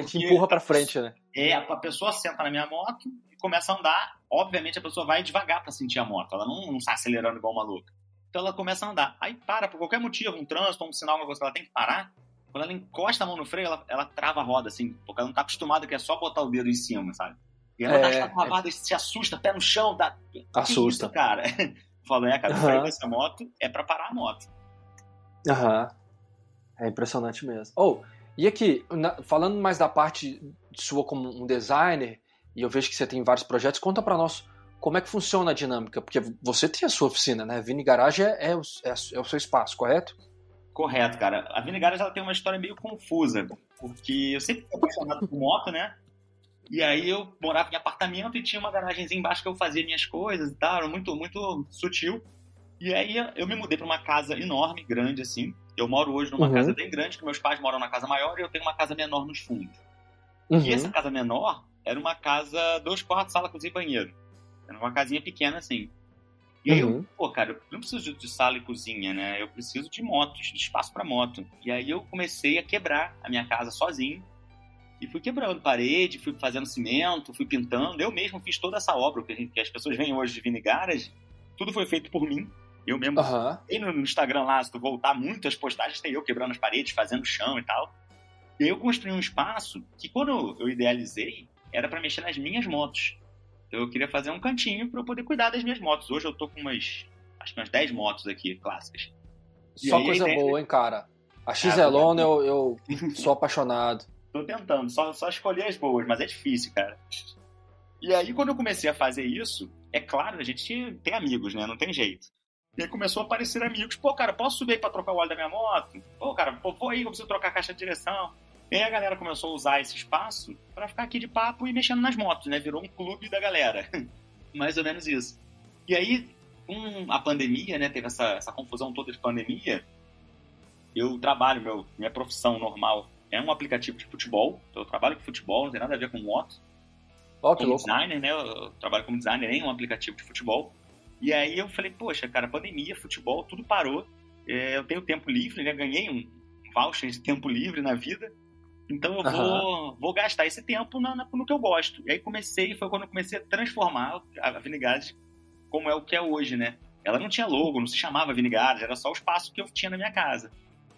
te empurra para frente, né? É, a pessoa senta na minha moto e começa a andar. Obviamente a pessoa vai devagar para sentir a moto, ela não, não está acelerando igual maluca. Então ela começa a andar. Aí para, por qualquer motivo, um trânsito, um sinal, uma coisa, ela tem que parar. Quando ela encosta a mão no freio, ela, ela trava a roda, assim, porque ela não está acostumada que é só botar o dedo em cima, sabe? E ela é, tá travada, é... se assusta, pé no chão, dá. Assusta. Isso, cara. Falou, é, cara, uhum. o freio dessa moto é para parar a moto. Aham. Uhum. É impressionante mesmo. Oh, e aqui, na, falando mais da parte sua como um designer, e eu vejo que você tem vários projetos, conta para nós como é que funciona a dinâmica, porque você tem a sua oficina, né? Vini Garage é, é, o, é, é o seu espaço, correto? Correto, cara. A Vini Garage ela tem uma história meio confusa, porque eu sempre fui apaixonado por moto, né? E aí eu morava em apartamento e tinha uma garagenzinha embaixo que eu fazia minhas coisas e tal, muito, muito sutil. E aí eu me mudei para uma casa enorme, grande assim. Eu moro hoje numa uhum. casa bem grande, que meus pais moram na casa maior e eu tenho uma casa menor nos fundos. Uhum. E essa casa menor era uma casa, dois quartos, sala, cozinha e banheiro. Era uma casinha pequena assim. E aí uhum. eu, pô, cara, eu não preciso de sala e cozinha, né? Eu preciso de motos, de espaço para moto. E aí eu comecei a quebrar a minha casa sozinho e fui quebrando parede, fui fazendo cimento, fui pintando. Eu mesmo fiz toda essa obra que as pessoas veem hoje de Vini Garage. Tudo foi feito por mim. Eu mesmo. Uhum. Tem no Instagram lá, se tu voltar muito as postagens, tem eu quebrando as paredes, fazendo chão e tal. E aí eu construí um espaço que, quando eu idealizei, era para mexer nas minhas motos. Então eu queria fazer um cantinho para eu poder cuidar das minhas motos. Hoje eu tô com umas, acho que umas 10 motos aqui, clássicas. Só coisa boa, hein, cara. A XLone eu, eu sou apaixonado. Tô tentando, só, só escolher as boas, mas é difícil, cara. E aí, quando eu comecei a fazer isso, é claro, a gente tem amigos, né? Não tem jeito. E aí começou a aparecer amigos. Pô, cara, posso subir aí pra trocar o óleo da minha moto? Pô, cara, pô, vou aí, eu preciso trocar a caixa de direção. E aí a galera começou a usar esse espaço para ficar aqui de papo e mexendo nas motos, né? Virou um clube da galera. Mais ou menos isso. E aí, com a pandemia, né? Teve essa, essa confusão toda de pandemia. Eu trabalho, meu, minha profissão normal é um aplicativo de futebol. Então eu trabalho com futebol, não tem nada a ver com moto. Oh, que como louco. designer, né? Eu trabalho como designer em um aplicativo de futebol. E aí eu falei, poxa, cara, pandemia, futebol, tudo parou. É, eu tenho tempo livre, né? Ganhei um voucher de tempo livre na vida. Então eu vou, vou gastar esse tempo na, na, no que eu gosto. E aí comecei, foi quando eu comecei a transformar a Vinigade como é o que é hoje, né? Ela não tinha logo, não se chamava Vinigade, era só o espaço que eu tinha na minha casa.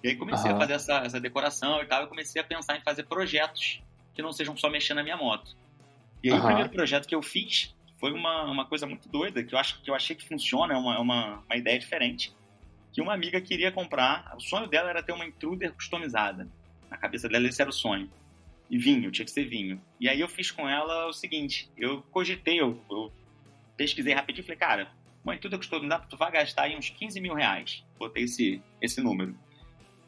E aí comecei uhum. a fazer essa, essa decoração e tal, e comecei a pensar em fazer projetos que não sejam só mexer na minha moto. E aí uhum. o primeiro projeto que eu fiz foi uma, uma coisa muito doida, que eu, acho, que eu achei que funciona, é uma, uma, uma ideia diferente, que uma amiga queria comprar, o sonho dela era ter uma intruder customizada. Na cabeça dela esse era o sonho. E vinho, tinha que ser vinho. E aí eu fiz com ela o seguinte, eu cogitei, eu, eu pesquisei rapidinho e falei, cara, uma intruder customizada, tu vai gastar aí uns 15 mil reais. Botei esse, esse número.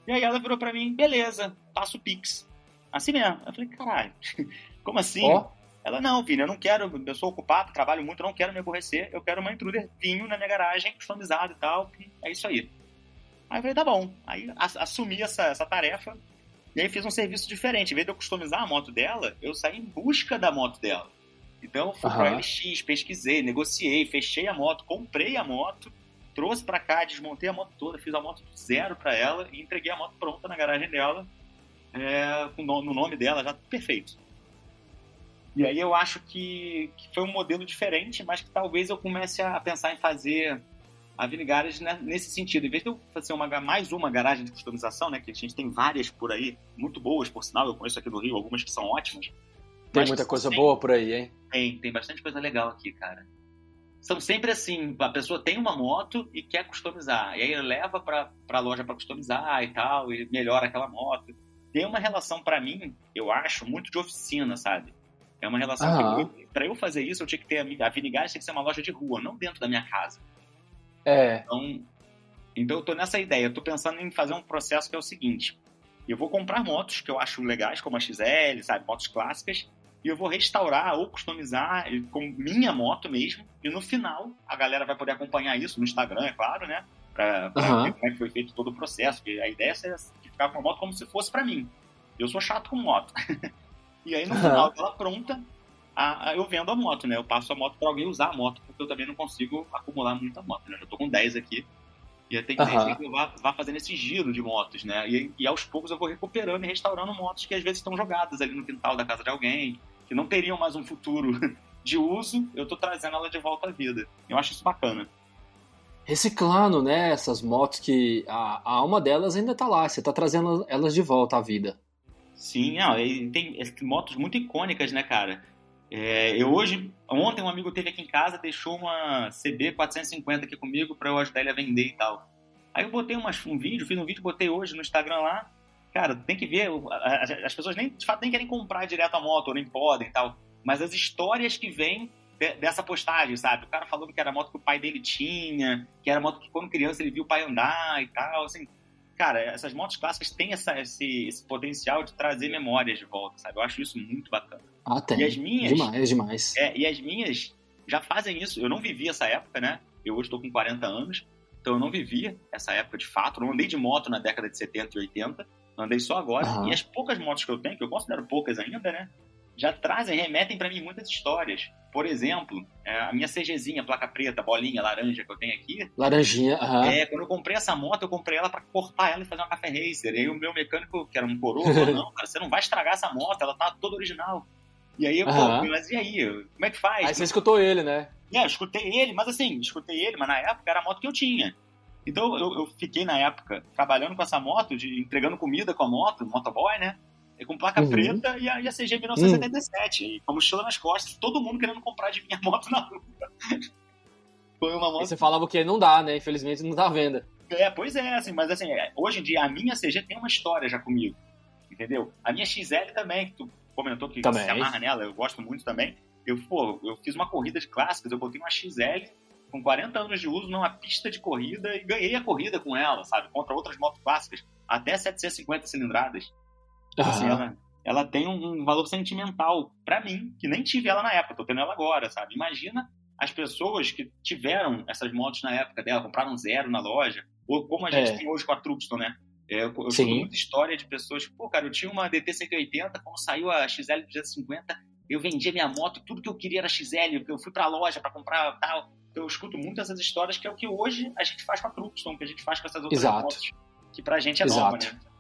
E aí ela virou pra mim, beleza, passo o Pix. Assim mesmo. Eu falei, caralho, como assim? Oh. Ela, não, filho, eu não quero, eu sou ocupado, trabalho muito, não quero me aborrecer, eu quero uma intruder vinho na minha garagem, customizado e tal, é isso aí. Aí eu falei, tá bom. Aí assumi essa, essa tarefa, e aí fiz um serviço diferente. Em vez de eu customizar a moto dela, eu saí em busca da moto dela. Então eu fui uhum. pro LX, pesquisei, negociei, fechei a moto, comprei a moto, trouxe para cá, desmontei a moto toda, fiz a moto zero para ela e entreguei a moto pronta na garagem dela, é, com no, no nome dela, já perfeito. E aí eu acho que, que, foi um modelo diferente, mas que talvez eu comece a pensar em fazer a Vinigares nesse sentido. Em vez de eu fazer uma, mais uma garagem de customização, né, que a gente tem várias por aí, muito boas, por sinal, eu conheço aqui no Rio, algumas que são ótimas. Tem muita coisa boa por aí, hein? Tem, tem bastante coisa legal aqui, cara. São sempre assim, a pessoa tem uma moto e quer customizar, e aí leva para a loja para customizar e tal, e melhora aquela moto. Tem uma relação para mim, eu acho, muito de oficina, sabe? É uma relação que, para eu fazer isso, eu tinha que ter a, a Vinigás tinha que ser uma loja de rua, não dentro da minha casa. É. Então, então eu tô nessa ideia. Eu tô pensando em fazer um processo que é o seguinte: eu vou comprar motos que eu acho legais, como a XL, sabe, motos clássicas, e eu vou restaurar ou customizar com minha moto mesmo. E no final, a galera vai poder acompanhar isso no Instagram, é claro, né? Pra, pra uhum. ver como é que foi feito todo o processo. Porque a ideia é ficar com a moto como se fosse para mim. Eu sou chato com moto. E aí no final dela pronta, a, a, eu vendo a moto, né? Eu passo a moto para alguém usar a moto, porque eu também não consigo acumular muita moto, né? Eu já tô com 10 aqui. E a tendência uhum. que eu vá, vá, fazendo esse giro de motos, né? E, e, aos poucos eu vou recuperando e restaurando motos que às vezes estão jogadas ali no quintal da casa de alguém, que não teriam mais um futuro de uso, eu tô trazendo ela de volta à vida. Eu acho isso bacana. Reciclando, né? Essas motos que a, a alma delas ainda tá lá, você tá trazendo elas de volta à vida. Sim, não, tem motos muito icônicas, né, cara? É, eu hoje, ontem um amigo teve aqui em casa, deixou uma CB 450 aqui comigo para eu ajudar ele a vender e tal. Aí eu botei umas, um vídeo, fiz um vídeo, botei hoje no Instagram lá. Cara, tem que ver, as pessoas nem, de fato nem querem comprar direto a moto, nem podem e tal. Mas as histórias que vêm dessa postagem, sabe? O cara falando que era a moto que o pai dele tinha, que era a moto que quando criança ele viu o pai andar e tal, assim cara, essas motos clássicas têm essa, esse, esse, potencial de trazer memórias de volta, sabe? Eu acho isso muito bacana. Ah, tem. E as minhas. Demais, demais. É, e as minhas já fazem isso. Eu não vivi essa época, né? Eu hoje estou com 40 anos, então eu não vivi essa época de fato. Eu não andei de moto na década de 70 e 80, andei só agora. Uhum. E as poucas motos que eu tenho, que eu considero poucas ainda, né? Já trazem, remetem para mim muitas histórias. Por exemplo, é, a minha CGzinha, placa preta, bolinha, laranja que eu tenho aqui. Laranjinha, aham. É, quando eu comprei essa moto, eu comprei ela para cortar ela e fazer uma café racer. E aí o meu mecânico, que era um coroa, falou: não, cara, você não vai estragar essa moto, ela tá toda original. E aí eu, pô, mas e aí? Como é que faz? Aí você escutou ele, né? É, eu escutei ele, mas assim, escutei ele, mas na época era a moto que eu tinha. Então eu, eu fiquei na época trabalhando com essa moto, de, entregando comida com a moto, motoboy, né? Com placa uhum. preta e a, e a CG 1977. Uhum. E com mochila nas costas, todo mundo querendo comprar de minha moto na rua. Foi uma moto. E você falava que não dá, né? Infelizmente não dá à venda. É, pois é, assim, mas assim, é, hoje em dia a minha CG tem uma história já comigo. Entendeu? A minha XL também, que tu comentou que também. se amarra nela, eu gosto muito também. Eu, pô, eu fiz uma corrida de clássicos, eu botei uma XL com 40 anos de uso numa pista de corrida e ganhei a corrida com ela, sabe? Contra outras motos clássicas, até 750 cilindradas. Uhum. Assim, ela, ela tem um, valor sentimental para mim, que nem tive ela na época, tô tendo ela agora, sabe? Imagina as pessoas que tiveram essas motos na época dela, compraram zero na loja, ou como a gente é. tem hoje com a Truxton, né? É, eu, eu muita história de pessoas, pô, cara, eu tinha uma DT 180, quando saiu a XL 250, eu vendia minha moto, tudo que eu queria era XL, eu fui pra loja para comprar tal. Então, eu escuto muito essas histórias que é o que hoje a gente faz com a Truxton, que a gente faz com essas outras Exato. motos, que pra gente é Exato. nova, né?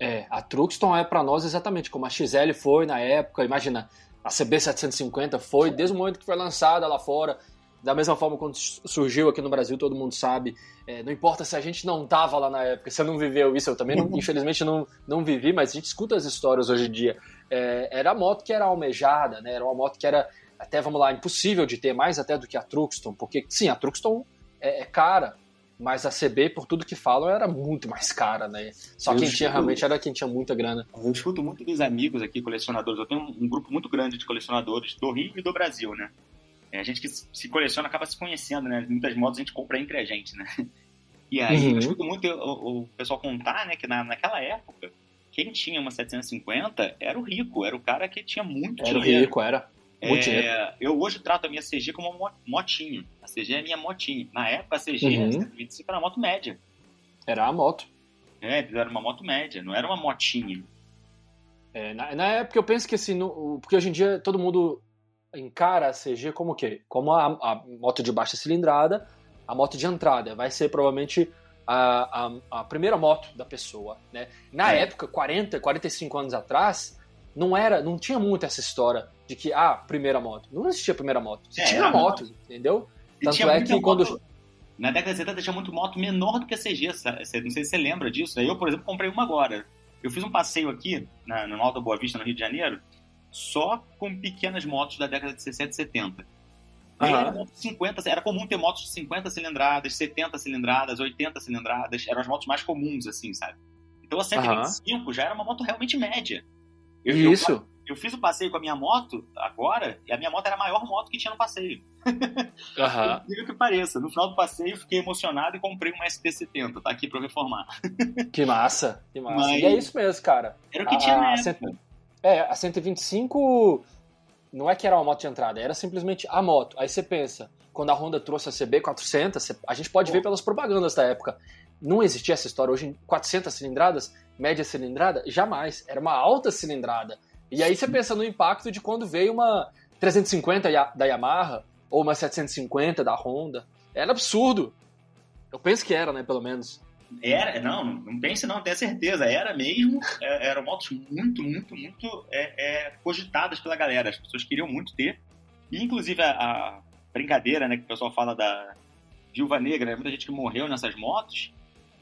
É, a Truxton é para nós exatamente como a XL foi na época, imagina, a CB750 foi desde o momento que foi lançada lá fora, da mesma forma quando surgiu aqui no Brasil, todo mundo sabe. É, não importa se a gente não tava lá na época, você não viveu isso, eu também, não, infelizmente, não, não vivi, mas a gente escuta as histórias hoje em dia. É, era a moto que era almejada, né? Era uma moto que era, até, vamos lá, impossível de ter, mais até do que a Truxton, porque, sim, a Truxton é, é cara, mas a CB, por tudo que falam, era muito mais cara, né? Só eu quem escuto, tinha realmente era quem tinha muita grana. Eu escuto muito dos amigos aqui, colecionadores. Eu tenho um, grupo muito grande de colecionadores do Rio e do Brasil, né? É, a gente que se coleciona acaba se conhecendo, né? Muitas motos a gente compra entre a gente, né? E aí uhum. eu escuto muito o, o, pessoal contar, né, que na, naquela época, quem tinha uma 750 era o rico, era o cara que tinha muito era dinheiro. Era o rico, era. É, eu hoje trato a minha CG como uma motinho. A CG é a minha motinho. Na época, a CG uhum. 125 era uma moto média. Era a moto. É, era uma moto média, não era uma motinha. É, na, na, época eu penso que assim, no, porque hoje em dia todo mundo encara a CG como o quê? Como a, a moto de baixa cilindrada, a moto de entrada, vai ser provavelmente a, a, a primeira moto da pessoa, né? Na é. época, 40, 45 anos atrás, não era, não tinha muito essa história de que, ah, primeira moto. Não existia primeira moto. Você é, tinha moto, moto, entendeu? Tanto é que quando... Moto, na década de 70 tinha muito moto menor do que a CG, não sei se você lembra disso. Eu, por exemplo, comprei uma agora. Eu fiz um passeio aqui, na, no Alto Boa Vista, no Rio de Janeiro, só com pequenas motos da década de 60 e 70. Uhum. Era, 50, era comum ter motos de 50 cilindradas, 70 cilindradas, 80 cilindradas. Eram as motos mais comuns, assim, sabe? Então a 125 uhum. já era uma moto realmente média. Eu, Isso. Eu, eu, fiz o passeio com a minha moto agora, e a minha moto era a maior moto que tinha no passeio. Uhum. Diga que pareça. No final do passeio, fiquei emocionado e comprei uma ST70, tá aqui pra eu reformar. que massa, que massa. Mas... E é isso mesmo, cara. Era o que a, tinha na época. É, a 125 não é que era uma moto de entrada, era simplesmente a moto. Aí você pensa, quando a Honda trouxe a CB400, a gente pode ver pelas propagandas da época, não existia essa história. Hoje, 400 cilindradas, média cilindrada, jamais. Era uma alta cilindrada. E aí você pensa no impacto de quando veio uma 350 da Yamaha ou uma 750 da Honda. Era absurdo. Eu penso que era, né, pelo menos. Era, não, não pense não, tenha certeza, era mesmo, é, eram motos muito, muito, muito é, é, cogitadas pela galera, as pessoas queriam muito ter, e inclusive a, a, brincadeira, né, que o pessoal fala da viúva negra, né, muita gente que morreu nessas motos,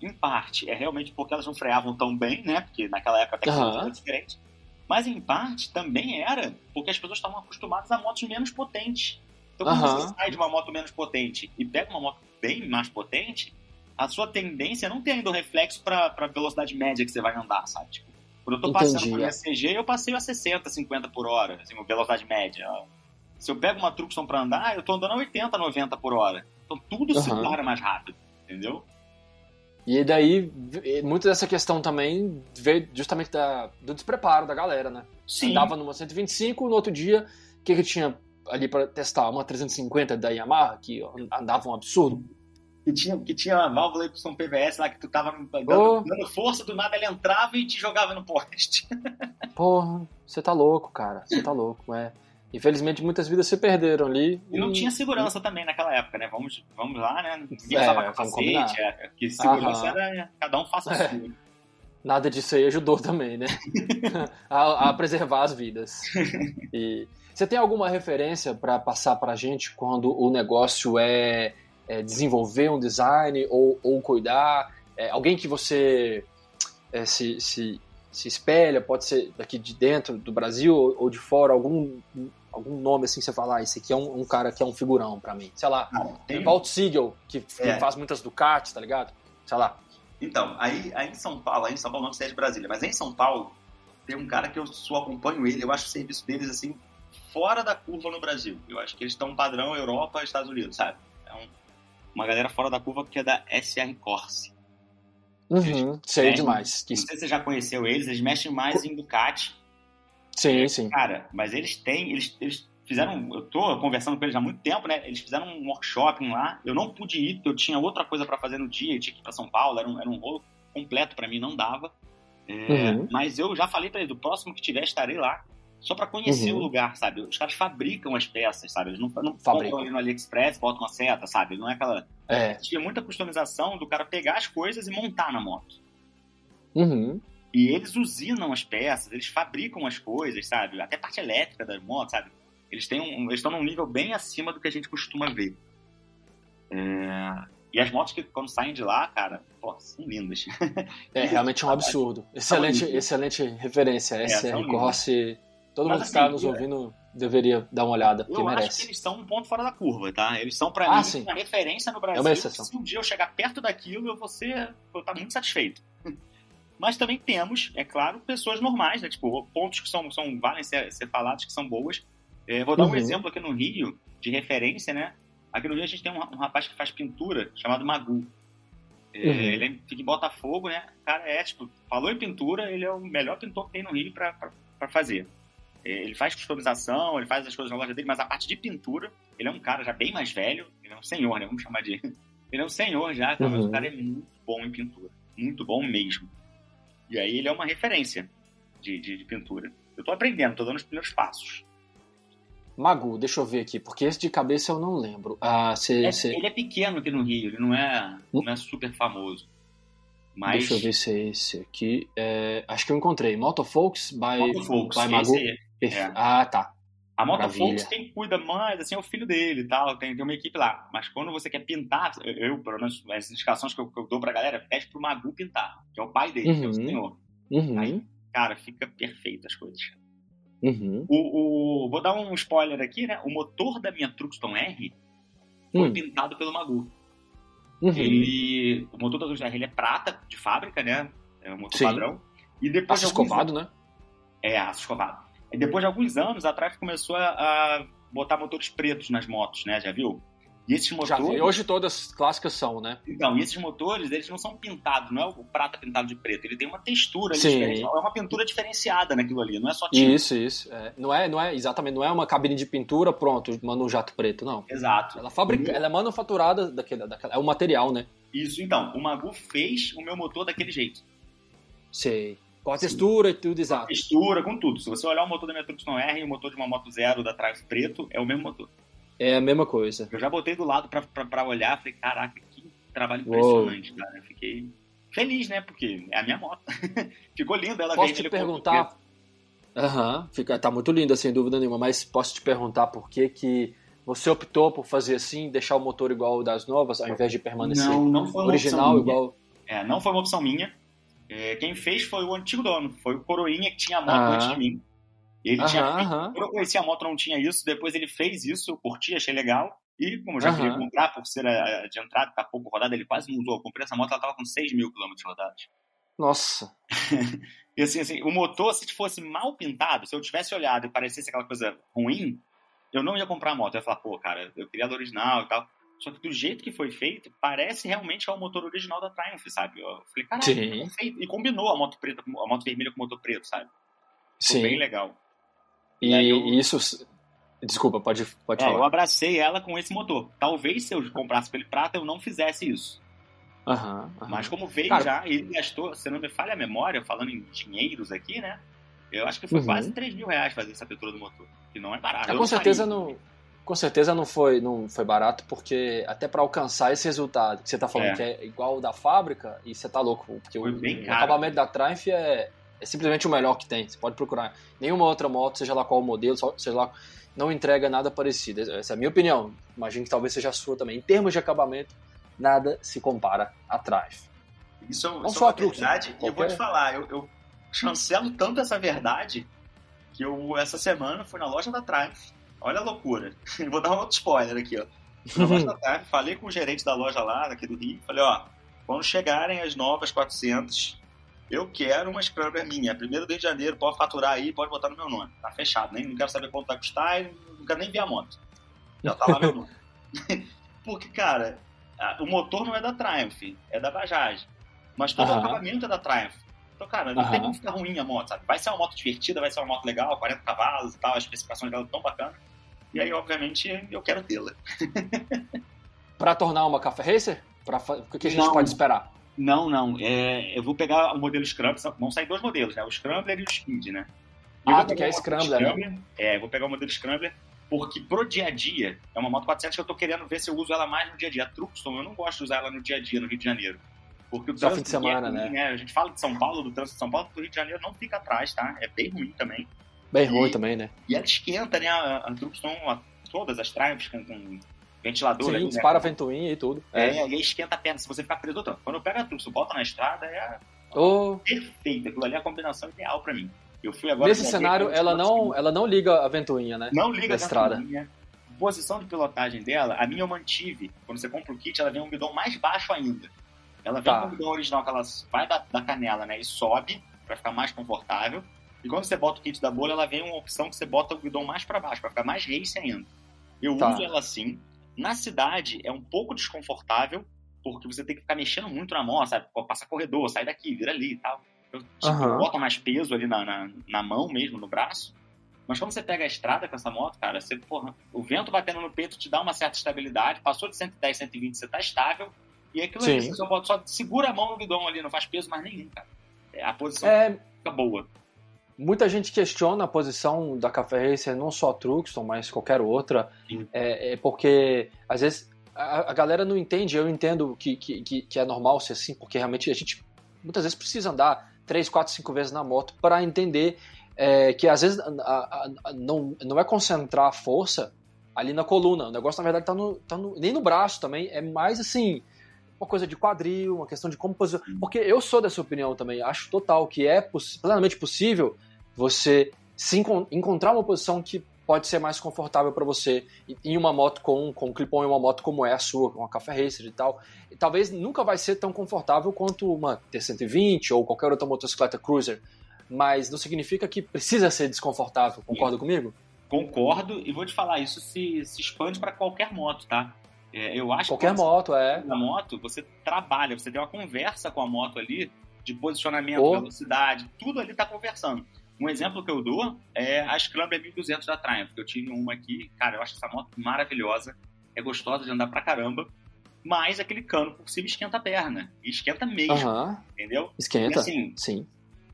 em parte é realmente porque elas não freavam tão bem, né, porque naquela época a tecnologia uhum. era diferente, mas em parte também era porque as pessoas estavam acostumadas a motos menos potentes. Então quando uhum. você sai de uma moto menos potente e pega uma moto bem mais potente, a sua tendência é não tem ainda o reflexo para a velocidade média que você vai andar, sabe? Tipo, quando eu tô passando Entendi. por minha CG, eu passeio a 60, 50 por hora, assim, velocidade média. Se eu pego uma Truxton para andar, eu tô andando a 80, 90 por hora. Então tudo uhum. se para mais rápido, entendeu? E daí, muito dessa questão também veio justamente da, do despreparo da galera, né? Sim. Andava numa 125, no outro dia, o que, que tinha ali para testar? Uma 350 da Yamaha, que andava um absurdo que tinha, que tinha uma válvula Y PVS lá que tu tava dando, oh. dando, força, do nada ele entrava e te jogava no poste. Porra, você tá louco, cara. Você tá louco, é. Infelizmente muitas vidas se perderam ali. E, e não tinha segurança e... também naquela época, né? Vamos, vamos lá, né? Ninguém é, usava capacete, é, que segurança Aham. era cada um faça a é. sua. Nada disso aí ajudou também, né? a, a, preservar as vidas. E você tem alguma referência para passar pra gente quando o negócio é é, desenvolver um design ou, ou cuidar? É, alguém que você é, se, se, se espelha, pode ser daqui de dentro do Brasil ou de fora, algum, algum nome assim que você falar, ah, esse aqui é um, um, cara que é um figurão para mim. Sei lá, ah, tem... Walt Siegel, que, é. faz muitas Ducati, tá ligado? Sei lá. Então, aí, aí em São Paulo, aí em São Paulo não sei é de Brasília, mas em São Paulo tem um cara que eu só acompanho ele, eu acho o serviço deles assim fora da curva no Brasil. Eu acho que eles estão padrão Europa, Estados Unidos, sabe? É um uma galera fora da curva que é da SR Corse. Uhum, sei demais. Não sei se você já conheceu eles, eles mexem mais em Ducati. Sim, sim. Cara, mas eles têm, eles, eles fizeram, eu tô conversando com eles há muito tempo, né? Eles fizeram um workshop lá, eu não pude ir, porque eu tinha outra coisa para fazer no dia, eu tinha que ir pra São Paulo, era um, era um rolo completo para mim, não dava. É, uhum. Mas eu já falei para eles, do próximo que tiver, estarei lá só para conhecer uhum. o lugar, sabe? Os caras fabricam as peças, sabe? Eles não, não fabricam ali no AliExpress, botam uma seta, sabe? Não é aquela. É. Tinha muita customização do cara pegar as coisas e montar na moto. Uhum. E eles usinam as peças, eles fabricam as coisas, sabe? Até parte elétrica das motos, sabe? Eles têm um, eles estão num nível bem acima do que a gente costuma ver. É... E as motos que quando saem de lá, cara, pô, são lindas. É realmente um absurdo. Excelente, excelente referência. É, SR Corse Todo Mas, mundo que está assim, nos ouvindo deveria dar uma olhada, porque eu merece. acho que eles são um ponto fora da curva, tá? Eles são, para ah, mim, sim. uma referência no Brasil. É uma exceção. Se um dia eu chegar perto daquilo, eu vou ser, vou estar muito satisfeito. Mas também temos, é claro, pessoas normais, né? Tipo, pontos que são, são valem ser, ser falados, que são boas. É, vou dar uhum. um exemplo aqui no Rio, de referência, né? Aqui no Rio a gente tem um, um rapaz que faz pintura, chamado Magu. É, uhum. Ele é, fica em Botafogo, né? O cara é, tipo, falou em pintura, ele é o melhor pintor que tem no Rio para fazer. É, ele faz customização, ele faz as coisas na loja dele, mas a parte de pintura, ele é um cara já bem mais velho, ele é um senhor, né? Vamos chamar de. Ele é um senhor já, uhum. mas o cara é muito bom em pintura. Muito bom mesmo. E aí ele é uma referência de, de, de pintura. Eu tô aprendendo, tô dando os primeiros passos. Magu, deixa eu ver aqui, porque esse de cabeça eu não lembro. Ah, cê, é, cê... Ele é pequeno aqui no Rio, ele não é, hum? não é super famoso. Mas... Deixa eu ver se é esse aqui. É, acho que eu encontrei. Motofolks by, Motofolks, by Magu. É. Ah, tá. A Motofolks quem cuida mais, assim, é o filho dele e tal, tem, tem uma equipe lá. Mas quando você quer pintar, eu, pelo menos, as indicações que eu, que eu dou pra galera, pede pro Magu pintar, que é o pai dele, uhum. que é o uhum. senhor. Uhum. Aí, cara, fica perfeito as coisas. Uhum. O, o, vou dar um spoiler aqui, né? O motor da minha Truxton R foi hum. pintado pelo Magu. Uhum. Ele, o motor da Truxton R ele é prata de fábrica, né? É um motor Sim. padrão. E depois aço de escovado, anos, né? É, aço escovado. E depois de alguns anos, a Triumph começou a, a botar motores pretos nas motos, né? Já viu? E esses motores. Hoje todas clássicas são, né? Então, e esses motores, eles não são pintados, não é o prata pintado de preto. Ele tem uma textura diferente. É uma pintura diferenciada naquilo ali, não é só tinta. Isso, isso. É. Não, é, não é, exatamente, não é uma cabine de pintura, pronto, manda um jato preto, não. Exato. Ela, fabrica, ela é manufaturada daquele, daquele, é o material, né? Isso, então. O Magu fez o meu motor daquele jeito. Sei. Com a textura e tudo, exato. Com textura, com tudo. Se você olhar o motor da minha Tucson R e o motor de uma moto zero da Triumph preto, é o mesmo motor. É a mesma coisa. Eu já botei do lado pra, pra, pra olhar, falei, caraca, que trabalho impressionante, Uou. cara. Fiquei feliz, né? Porque é a minha moto. Ficou linda, ela Posso te perguntar? Aham, uhum, fica, tá muito linda, sem dúvida nenhuma, mas posso te perguntar por que que você optou por fazer assim, deixar o motor igual das novas, ao invés de permanecer não, não foi original igual? É, não foi uma opção minha. É, quem fez foi o antigo dono, foi o Coroinha que tinha a moto ah. antes de mim. Ele aham, tinha aham. Quando eu conheci a moto, não tinha isso. Depois ele fez isso, eu curti, achei legal. E como eu já aham. queria comprar, por ser a, de entrada, tá pouco rodada, ele quase não usou. Eu comprei essa moto, ela tava com 6 mil quilômetros rodados. Nossa! e assim, assim, o motor, se fosse mal pintado, se eu tivesse olhado e parecesse aquela coisa ruim, eu não ia comprar a moto. Eu ia falar, pô, cara, eu queria a original e tal. Só que do jeito que foi feito, parece realmente que é o motor original da Triumph, sabe? Eu falei, caralho, E combinou a moto preta, a moto vermelha com o motor preto, sabe? Ficou Sim. bem legal. E, e eu... isso. Desculpa, pode, pode é, falar. Eu abracei ela com esse motor. Talvez se eu comprasse pelo prata eu não fizesse isso. Uhum, uhum. Mas como veio Cara, já, ele gastou, se não me falha a memória, falando em dinheiros aqui, né? Eu acho que foi uhum. quase 3 mil reais fazer essa pintura do motor. Que não é barato. É, com certeza não. Com certeza não foi, não foi barato, porque até para alcançar esse resultado que você tá falando é. que é igual da fábrica, e você tá louco, porque o, o acabamento da Triumph é, é simplesmente o melhor que tem. Você pode procurar. Nenhuma outra moto, seja lá qual o modelo, seja lá, não entrega nada parecido. Essa é a minha opinião. Imagino que talvez seja a sua também. Em termos de acabamento, nada se compara a Triumph. Isso, não isso só é uma verdade. E eu vou te falar, eu, eu chancelo tanto essa verdade que eu, essa semana, fui na loja da Triumph. Olha a loucura. vou dar um outro spoiler aqui, ó. Na loja da Triumph, falei com o gerente da loja lá, aqui do Rio, falei, ó, quando chegarem as novas 400, eu quero uma Scrambler minha. Primeiro de janeiro, pode faturar aí, pode botar no meu nome. Tá fechado, nem, não quero saber quanto vai custar e não quero nem ver a moto. Já tá lá meu nome. Porque, cara, o motor não é da Triumph, é da Bajaj. Mas todo uhum. o acabamento é da Triumph. Então, cara, não uhum. tem como ficar ruim a moto, sabe? Vai ser uma moto divertida, vai ser uma moto legal, 40 cavalos e tal, as especificações dela tão bacanas. E aí, obviamente, eu quero tê-la. para tornar uma Café Racer? Pra, o que a gente não. pode esperar? Não, não. É, eu vou pegar o modelo Scrambler. Vão sair dois modelos, né? O Scrambler e o Speed, né? Eu ah, tu quer Scrambler, Scrambler, né? É, eu vou pegar o modelo Scrambler porque pro dia a dia, é uma moto 400 que eu tô querendo ver se eu uso ela mais no dia a dia. A Truxton, eu não gosto de usar ela no dia a dia, no Rio de Janeiro. Porque o Só fim de semana, é ruim, né? né? A gente fala de São Paulo, do trânsito de São Paulo, do Rio de Janeiro não fica atrás, tá? É bem ruim também. Bem e, ruim também, né? E ela esquenta, né? A, a Truxton, todas as Triumphs com, com ventilador. Sim, ali, né? dispara né? ventoinha e tudo. É, é, e aí esquenta a perna se você ficar preso. Quando eu pego a Tucson, bota na estrada, é oh. perfeito. Aquilo ali é a combinação ideal para mim. Eu fui agora. Nesse cenário, ela não, ela não liga a ventoinha, né? Não liga a estrada. Ventoinha. Posição de pilotagem dela, a minha eu mantive. Quando você compra o kit, ela vem um guidão mais baixo ainda. Ela vem tá. com o guidão original que ela vai da, da canela, né? E sobe para ficar mais confortável. E quando você bota o kit da bolha, ela vem uma opção que você bota o guidão mais para baixo, para ficar mais race ainda. Eu tá. uso ela assim. Na cidade é um pouco desconfortável, porque você tem que ficar mexendo muito na mão, sabe? Passar corredor, sair daqui, vir ali e tal. Eu, tipo, uhum. bota mais peso ali na, na, na, mão mesmo, no braço. Mas quando você pega a estrada com essa moto, cara, você, porra, o vento batendo no peito te dá uma certa estabilidade. Passou de 110, 120, você tá estável. E aquilo ali, você só, só segura a mão no guidão ali, não faz peso mais nenhum, cara. É, a posição é... fica boa. muita gente questiona a posição da Café Racer, não só a Truxton, mas qualquer outra, é, é, porque às vezes a, a, galera não entende, eu entendo que, que, que é normal ser assim, porque realmente a gente muitas vezes precisa andar três, quatro, cinco vezes na moto para entender é, que às vezes a, a, não, não é concentrar a força ali na coluna. O negócio, na verdade, tá no, tá no, nem no braço também. É mais assim, uma coisa de quadril, uma questão de como posicionar. Porque eu sou dessa opinião também. Acho total que é poss plenamente possível você se encont encontrar uma posição que pode ser mais confortável para você em uma moto com, com um clip-on em uma moto como é a sua, com uma Café Racer e tal. E talvez nunca vai ser tão confortável quanto uma T120 ou qualquer outra motocicleta cruiser, mas não significa que precisa ser desconfortável. Concorda comigo? Concordo e vou te falar, isso se, se expande para qualquer moto, tá? É, eu acho qualquer que moto, é. Na moto, você trabalha, você tem uma conversa com a moto ali de posicionamento, oh. velocidade, tudo ali tá conversando. Um exemplo que eu dou é a Scrambler 1200 da Triumph, que eu tive uma aqui. Cara, eu acho essa moto maravilhosa, é gostosa de andar pra caramba, mas aquele cano por cima esquenta a perna. E esquenta mesmo, uh -huh. entendeu? Esquenta, e, assim, sim.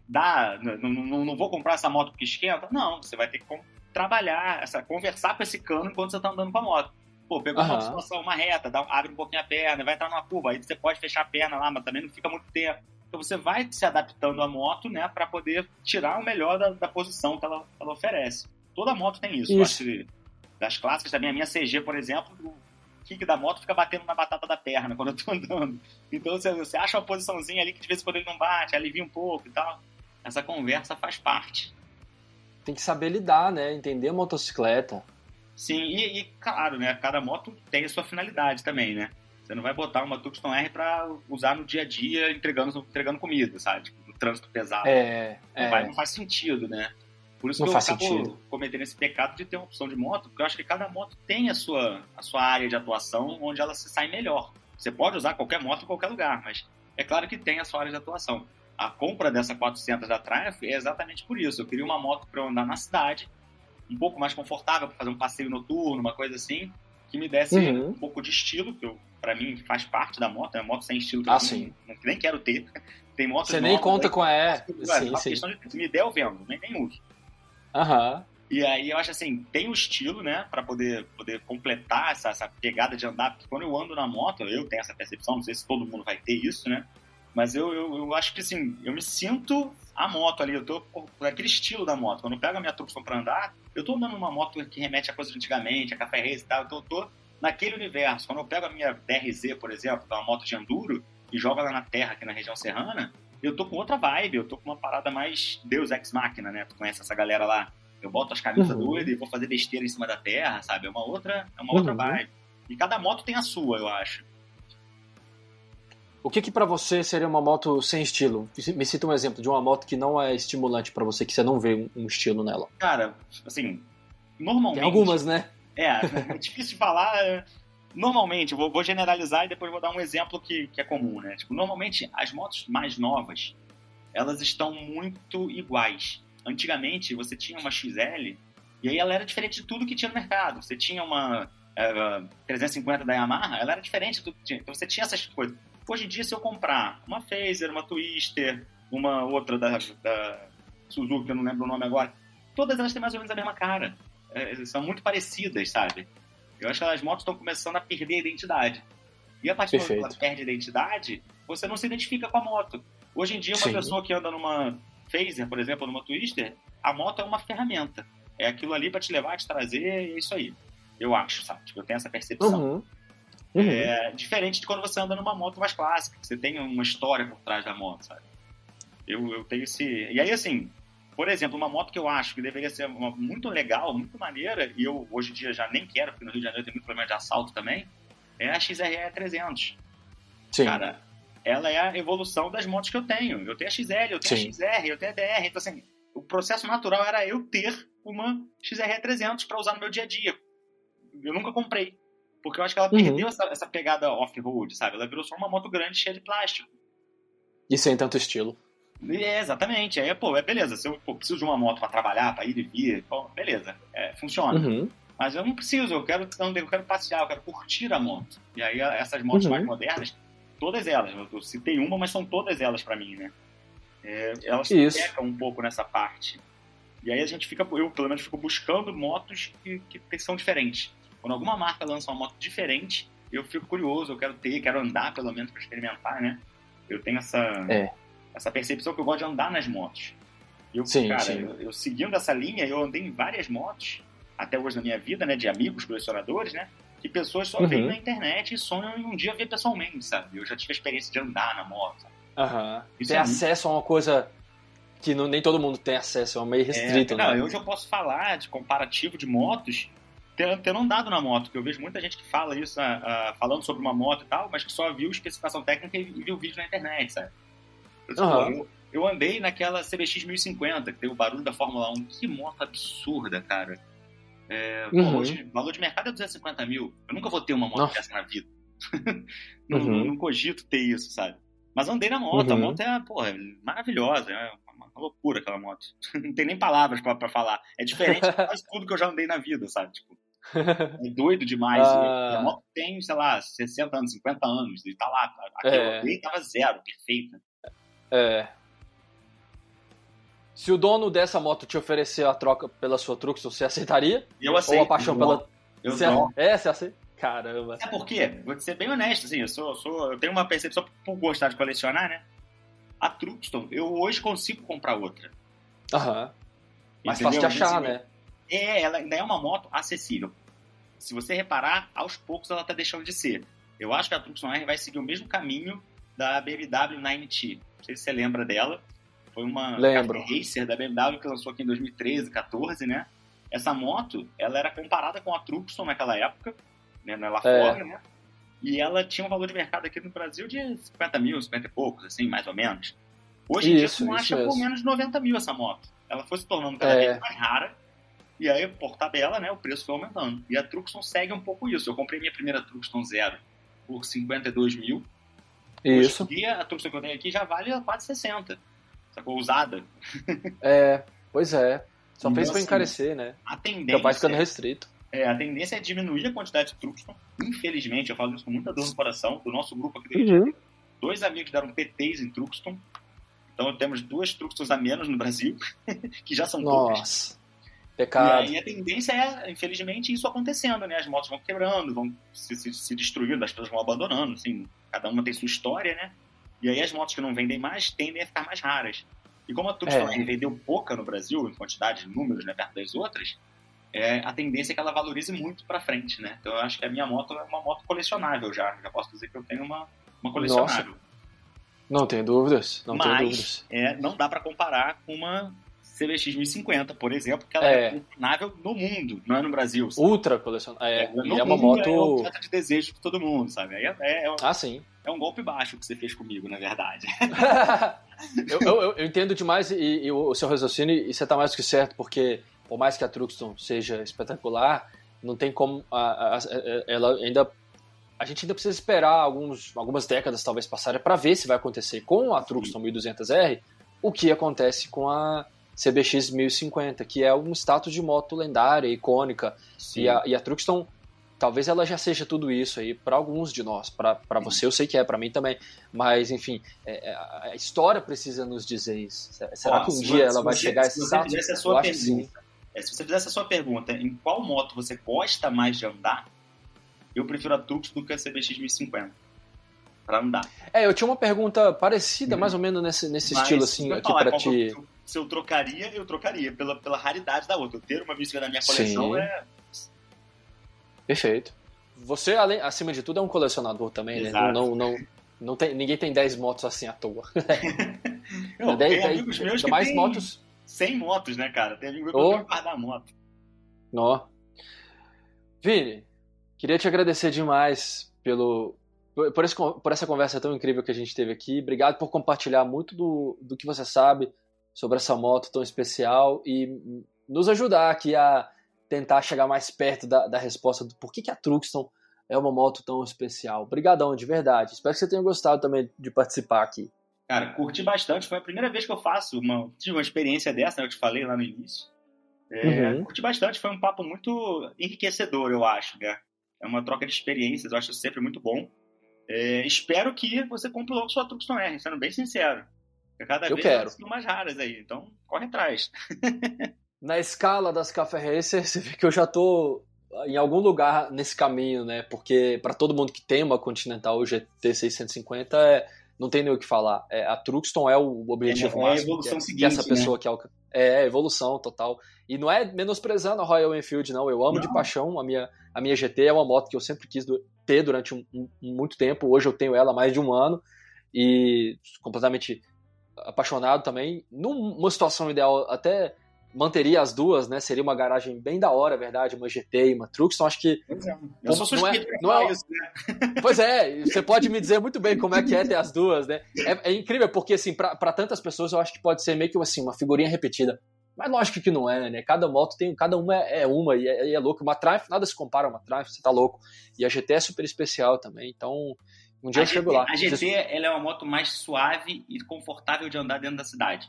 Dá, não, não, não, vou comprar essa moto porque esquenta? Não, você vai ter que trabalhar, essa, conversar com esse cano enquanto você tá andando com a moto. Pô, pegou uh -huh. uma situação, uma reta, dá, abre um pouquinho a perna, vai entrar numa curva, aí você pode fechar a perna lá, mas também não fica muito tempo. Então você vai se adaptando à moto, né, para poder tirar o melhor da, da posição que ela, ela, oferece. Toda moto tem isso. isso. das clássicas também, a minha CG, por exemplo, o kick da moto fica batendo na batata da perna quando eu tô andando. Então você, você acha uma posiçãozinha ali que de vez em quando ele não bate, alivia um pouco e tal. Essa conversa faz parte. Tem que saber lidar, né? Entender a motocicleta. Sim, e, e claro, né? Cada moto tem a sua finalidade também, né? Você não vai botar uma Tucson R para usar no dia a dia entregando, entregando comida, sabe? Tipo, no trânsito pesado. É, não, é. Vai, não faz sentido, né? Por isso não que eu acabo sentido. cometendo esse pecado de ter uma opção de moto, porque eu acho que cada moto tem a sua, a sua área de atuação onde ela se sai melhor. Você pode usar qualquer moto em qualquer lugar, mas é claro que tem a sua área de atuação. A compra dessa 400 da Triumph é exatamente por isso. Eu queria uma moto para andar na cidade, um pouco mais confortável para fazer um passeio noturno, uma coisa assim, que me desse uhum. um pouco de estilo, que para mim faz parte da moto, é uma moto sem estilo que ah, eu sim. Nem, nem quero ter. Tem motos Você nem conta com a é. Sim, sim. questão de se me der eu vendo, nem, nem uso. Aham. Uhum. E aí eu acho assim, tem o estilo, né, para poder, poder completar essa, essa pegada de andar, porque quando eu ando na moto, eu tenho essa percepção, não sei se todo mundo vai ter isso, né, mas eu, eu, eu acho que assim, eu me sinto a moto ali, eu tô com aquele estilo da moto. Quando eu pego a minha Tucson pra andar, eu tô andando numa moto que remete a coisa de antigamente, a café race e tal, então eu tô naquele universo. Quando eu pego a minha DRZ, por exemplo, que é uma moto de enduro, e jogo ela na terra aqui na região serrana, eu tô com outra vibe, eu tô com uma parada mais Deus Ex Machina, né? Tu conhece essa galera lá? Eu boto as camisas uhum. doidas e vou fazer besteira em cima da terra, sabe? É uma outra, é uma uhum. outra vibe. E cada moto tem a sua, eu acho. O que que para você seria uma moto sem estilo? Me cita um exemplo de uma moto que não é estimulante para você, que você não vê um estilo nela. Cara, assim, normalmente... Tem algumas, né? É, é difícil de falar. É, normalmente, vou, vou, generalizar e depois vou dar um exemplo que, que é comum, né? Tipo, normalmente, as motos mais novas, elas estão muito iguais. Antigamente, você tinha uma XL e aí ela era diferente de tudo que tinha no mercado. Você tinha uma uh, 350 da Yamaha, ela era diferente de tudo que tinha. Então, você tinha essas coisas. Hoje em dia, se eu comprar uma Phaser, uma Twister, uma outra da, da Suzuki, eu não lembro o nome agora, todas elas têm mais ou menos a mesma cara. É, são muito parecidas, sabe? Eu acho que as motos estão começando a perder a identidade. E a partir do momento que ela perde a identidade, você não se identifica com a moto. Hoje em dia, uma Sim. pessoa que anda numa Phaser, por exemplo, numa Twister, a moto é uma ferramenta. É aquilo ali para te levar, te trazer, e é isso aí. Eu acho, sabe? Tipo, eu tenho essa percepção. Uhum. Uhum. É diferente de quando você anda numa moto mais clássica, você tem uma história por trás da moto, sabe? Eu, eu tenho esse. E aí, assim, por exemplo, uma moto que eu acho que deveria ser uma, muito legal, muito maneira, e eu hoje em dia já nem quero, porque no Rio de Janeiro tem muito problema de assalto também, é a XRE 300. Sim. Cara, ela é a evolução das motos que eu tenho. Eu tenho a XL, eu tenho Sim. a XR, eu tenho a DR. Então, assim, o processo natural era eu ter uma XRE 300 para usar no meu dia a dia. Eu nunca comprei. Porque eu acho que ela uhum. perdeu essa, essa pegada off-road, sabe? Ela virou só uma moto grande cheia de plástico. E sem tanto estilo. É, exatamente. Aí, pô, é beleza. Se eu pô, preciso de uma moto para trabalhar, para ir e vir, pô, beleza. É, funciona. Uhum. Mas eu não preciso, eu quero, eu quero passear, eu quero curtir a moto. E aí essas motos uhum. mais modernas, todas elas, eu citei uma, mas são todas elas para mim, né? É, elas Isso. pecam um pouco nessa parte. E aí a gente fica, eu pelo menos fico buscando motos que, que são diferentes. Quando alguma marca lança uma moto diferente, eu fico curioso, eu quero ter, quero andar pelo menos para experimentar, né? Eu tenho essa, é. essa percepção que eu gosto de andar nas motos. Eu, sim, cara, sim. Eu, eu, seguindo essa linha, eu andei em várias motos, até hoje na minha vida, né, de amigos, colecionadores, né? Que pessoas só uhum. veem na internet e sonham em um dia ver pessoalmente, sabe? Eu já tive a experiência de andar na moto. Aham. Uhum. Ter é acesso muito... a uma coisa que não, nem todo mundo tem acesso, é meio é, restrito, é, não, né? Hoje eu posso falar de comparativo de motos ter, ter andado na moto, que eu vejo muita gente que fala isso, uh, falando sobre uma moto e tal, mas que só viu especificação técnica e viu vídeo na internet, sabe? Eu, uhum. eu, eu andei naquela CBX 1050, que tem o barulho da Fórmula 1. Que moto absurda, cara. É, uhum. pô, hoje, valor de mercado é 250 mil. Eu nunca vou ter uma moto Nossa. dessa na vida. não, uhum. não, cogito ter isso, sabe? Mas andei na moto. A uhum. moto é, porra, maravilhosa. É uma, uma loucura aquela moto. não tem nem palavras para falar. É diferente de quase tudo que eu já andei na vida, sabe? Tipo, é doido demais. Ah. A moto tem, sei lá, 60 anos, 50 anos. E tá lá. Aqui é. eu tava zero, perfeita. É. Se o dono dessa moto te oferecer a troca pela sua Truxton, você aceitaria? Eu aceito. Ou a paixão pela. Eu você... não. É, você aceita? Caramba. É porque, vou ser bem honesto, assim, eu, sou, sou, eu tenho uma percepção por gostar de colecionar, né? A Truxton, eu hoje consigo comprar outra. Aham. Mas fácil de achar, né? É, ela ainda é uma moto acessível. Se você reparar, aos poucos ela tá deixando de ser. Eu acho que a Truxton R vai seguir o mesmo caminho da BMW 9T. Não sei se você lembra dela. Foi uma Lembro. racer da BMW que lançou aqui em 2013, 14, né? Essa moto, ela era comparada com a Truxton naquela época, né? Lá é. fora, né? E ela tinha um valor de mercado aqui no Brasil de 50 mil, 50 e poucos, assim, mais ou menos. Hoje em isso, dia, você acha por menos de 90 mil essa moto. Ela foi se tornando cada é. vez mais rara. E aí, por tabela, né, o preço foi aumentando. E a Truxton segue um pouco isso. Eu comprei minha primeira Truxton Zero por 52 mil. Isso. Hoje em dia, a Truxton que eu tenho aqui já vale quase 60 sacou? Usada. É, pois é. Só então, fez pra assim, encarecer, né? A tendência. Vai ficando restrito. É, a tendência é diminuir a quantidade de Truxton. Infelizmente, eu falo isso com muita dor no coração. Do nosso grupo aqui uhum. dois amigos deram PTs em Truxton. Então temos duas Truxtons a menos no Brasil, que já são Nossa. Nossa. Pecado. E aí a tendência é, infelizmente, isso acontecendo, né? As motos vão quebrando, vão se, se, se destruindo, as pessoas vão abandonando, assim, cada uma tem sua história, né? E aí as motos que não vendem mais tendem a ficar mais raras. E como a Tucson é. vendeu pouca no Brasil, em quantidade de números, né, perto das outras, é, a tendência é que ela valorize muito para frente, né? Então eu acho que a minha moto é uma moto colecionável já. Já posso dizer que eu tenho uma, uma colecionável. Nossa. Não tenho dúvidas. Não Mas, tenho dúvidas. É, não dá para comparar com uma CBX 1050, por exemplo, que ela é, é colecionável no mundo, não é no Brasil. Sabe? Ultra colecionável. É, é, é uma moto. É um de desejo de todo mundo, sabe? É, é, é, ah, sim. É um golpe baixo que você fez comigo, na verdade. eu, eu, eu, entendo demais e, e, o seu raciocínio, e você está mais do que certo, porque por mais que a Truxton seja espetacular, não tem como. A, a, a, ela ainda. A gente ainda precisa esperar alguns, algumas décadas, talvez, passarem para ver se vai acontecer com a Truxton 1200R o que acontece com a CBX 1050, que é um status de moto lendária, icônica. E a, e a Truxton talvez ela já seja tudo isso aí para alguns de nós. Para você eu sei que é, para mim também. Mas, enfim, é, é, a história precisa nos dizer isso. Será Ó, que um dia ela vai chegar a esse status? Se pergunta, é, se você fizesse a sua pergunta em qual moto você gosta mais de andar, eu prefiro a Tux do que a CBX 1050 para andar. É, eu tinha uma pergunta parecida, uhum. mais ou menos nesse, nesse estilo assim aqui para te. Se eu trocaria, eu trocaria pela, pela raridade da outra. Eu ter uma bicicleta na minha coleção Sim. é Perfeito. Você, além, acima de tudo, é um colecionador também, né? Exato. né? Não, não, não tem, ninguém tem 10 motos assim à toa. Não, 10, tem amigos meus que mais tem motos. 100 motos, né, cara? Tem amigo meu que oh. tem da moto. Nó. Vini, queria te agradecer demais pelo, por, esse, por, essa conversa tão incrível que a gente teve aqui. Obrigado por compartilhar muito do, do que você sabe sobre essa moto tão especial e nos ajudar aqui a tentar chegar mais perto da, da resposta do porquê que a Truxton é uma moto tão especial. Obrigadão, de verdade. Espero que você tenha gostado também de participar aqui. Cara, curti bastante. Foi a primeira vez que eu faço uma, tive uma experiência dessa, né? Eu te falei lá no início. É, uhum. Curti bastante. Foi um papo muito enriquecedor, eu acho, né? É uma troca de experiências, eu acho sempre muito bom. É, espero que você compre logo sua Tucson R, sendo bem sincero. Porque cada eu vez quero. mais raras aí, então corre atrás. na escala das Café Racer, você vê que eu já tô em algum lugar nesse caminho, né? Porque para todo mundo que tem uma Continental GT 650, é, não tem nem o que falar. É, a Truxton é o objetivo é, é máximo. É a evolução que, seguinte, que essa pessoa né? que é, é evolução total. E não é menosprezando a Royal Enfield, não. Eu amo não. de paixão a minha, a minha GT, é uma moto que eu sempre quis ter durante um, um, muito tempo. Hoje eu tenho ela há mais de um ano e completamente apaixonado também. Numa situação ideal, até manteria as duas, né? Seria uma garagem bem da hora, verdade, uma GT e uma Truxton, acho que é. eu sou não é, não é, isso, né? Pois é, você pode me dizer muito bem como é que é ter as duas, né? É, é incrível porque assim, para tantas pessoas eu acho que pode ser meio que assim, uma figurinha repetida. Mas lógico que não é, né? Cada moto tem, cada uma é, é uma e é, é louco. Uma Triumph, nada se compara a uma Triumph, você tá louco. E a GT é super especial também, então um dia a eu chego GT, lá. A GT ela é uma moto mais suave e confortável de andar dentro da cidade.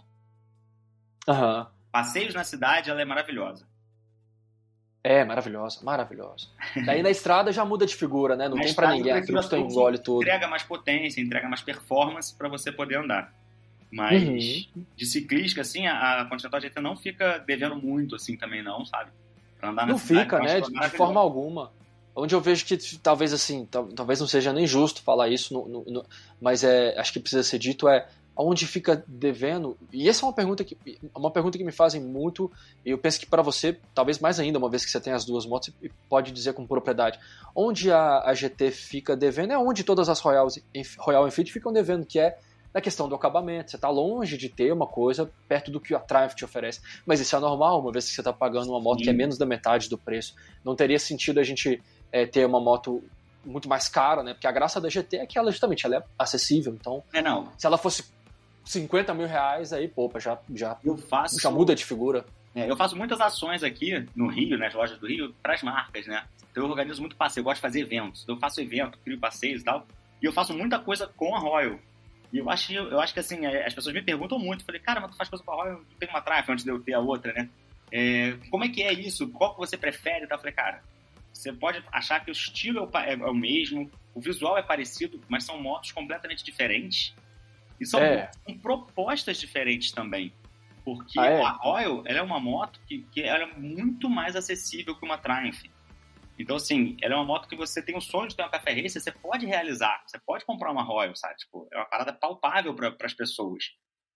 Aham. Passeios na cidade, ela é maravilhosa. É, maravilhosa, maravilhosa. Daí na estrada já muda de figura, né? Não na tem para ninguém, aquilo que engole tudo. Entrega mais potência, entrega mais performance para você poder andar. Mas uhum. de ciclística, assim, a, a Continental GT não fica devendo muito, assim, também não, sabe? Pra andar na não cidade, fica, né? De, de, forma alguma. Onde eu vejo que talvez, assim, talvez não seja nem justo falar isso, no, no, no, mas é, acho que precisa ser dito, é onde fica devendo? E essa é uma pergunta que uma pergunta que me fazem muito, e eu penso que para você, talvez mais ainda, uma vez que você tem as duas motos, pode dizer com propriedade. Onde a, a GT fica devendo é onde todas as Royal, Royal Enfield ficam devendo, que é na questão do acabamento. Você está longe de ter uma coisa perto do que a Triumph te oferece. Mas isso é normal, uma vez que você está pagando uma moto Sim. que é menos da metade do preço. Não teria sentido a gente é, ter uma moto muito mais cara, né? Porque a graça da GT é que ela justamente ela é acessível. Então, é, não. se ela fosse 50 mil reais, aí, pô, já, já, eu faço, já muda de figura. É, eu faço muitas ações aqui no Rio, nas lojas do Rio, para as marcas, né? Então eu organizo muito passeio, eu gosto de fazer eventos. Eu faço evento, crio passeios e tal. E eu faço muita coisa com a Royal. E eu acho, eu acho que assim, é, as pessoas me perguntam muito. Eu falei, cara, mas tu faz coisa com a Royal, tu tem uma Triumph antes de eu ter a outra, né? É, como é que é isso? Qual que você prefere? Eu falei, cara, você pode achar que o estilo é, é o mesmo, o visual é parecido, mas são motos completamente diferentes. E são, é. são propostas diferentes também. Porque ah, é? a Royal ela é uma moto que, que ela é muito mais acessível que uma Triumph. Então, assim, ela é uma moto que você tem o sonho de ter uma café racer, você pode realizar, você pode comprar uma Royal, sabe? Tipo, é uma parada palpável para as pessoas.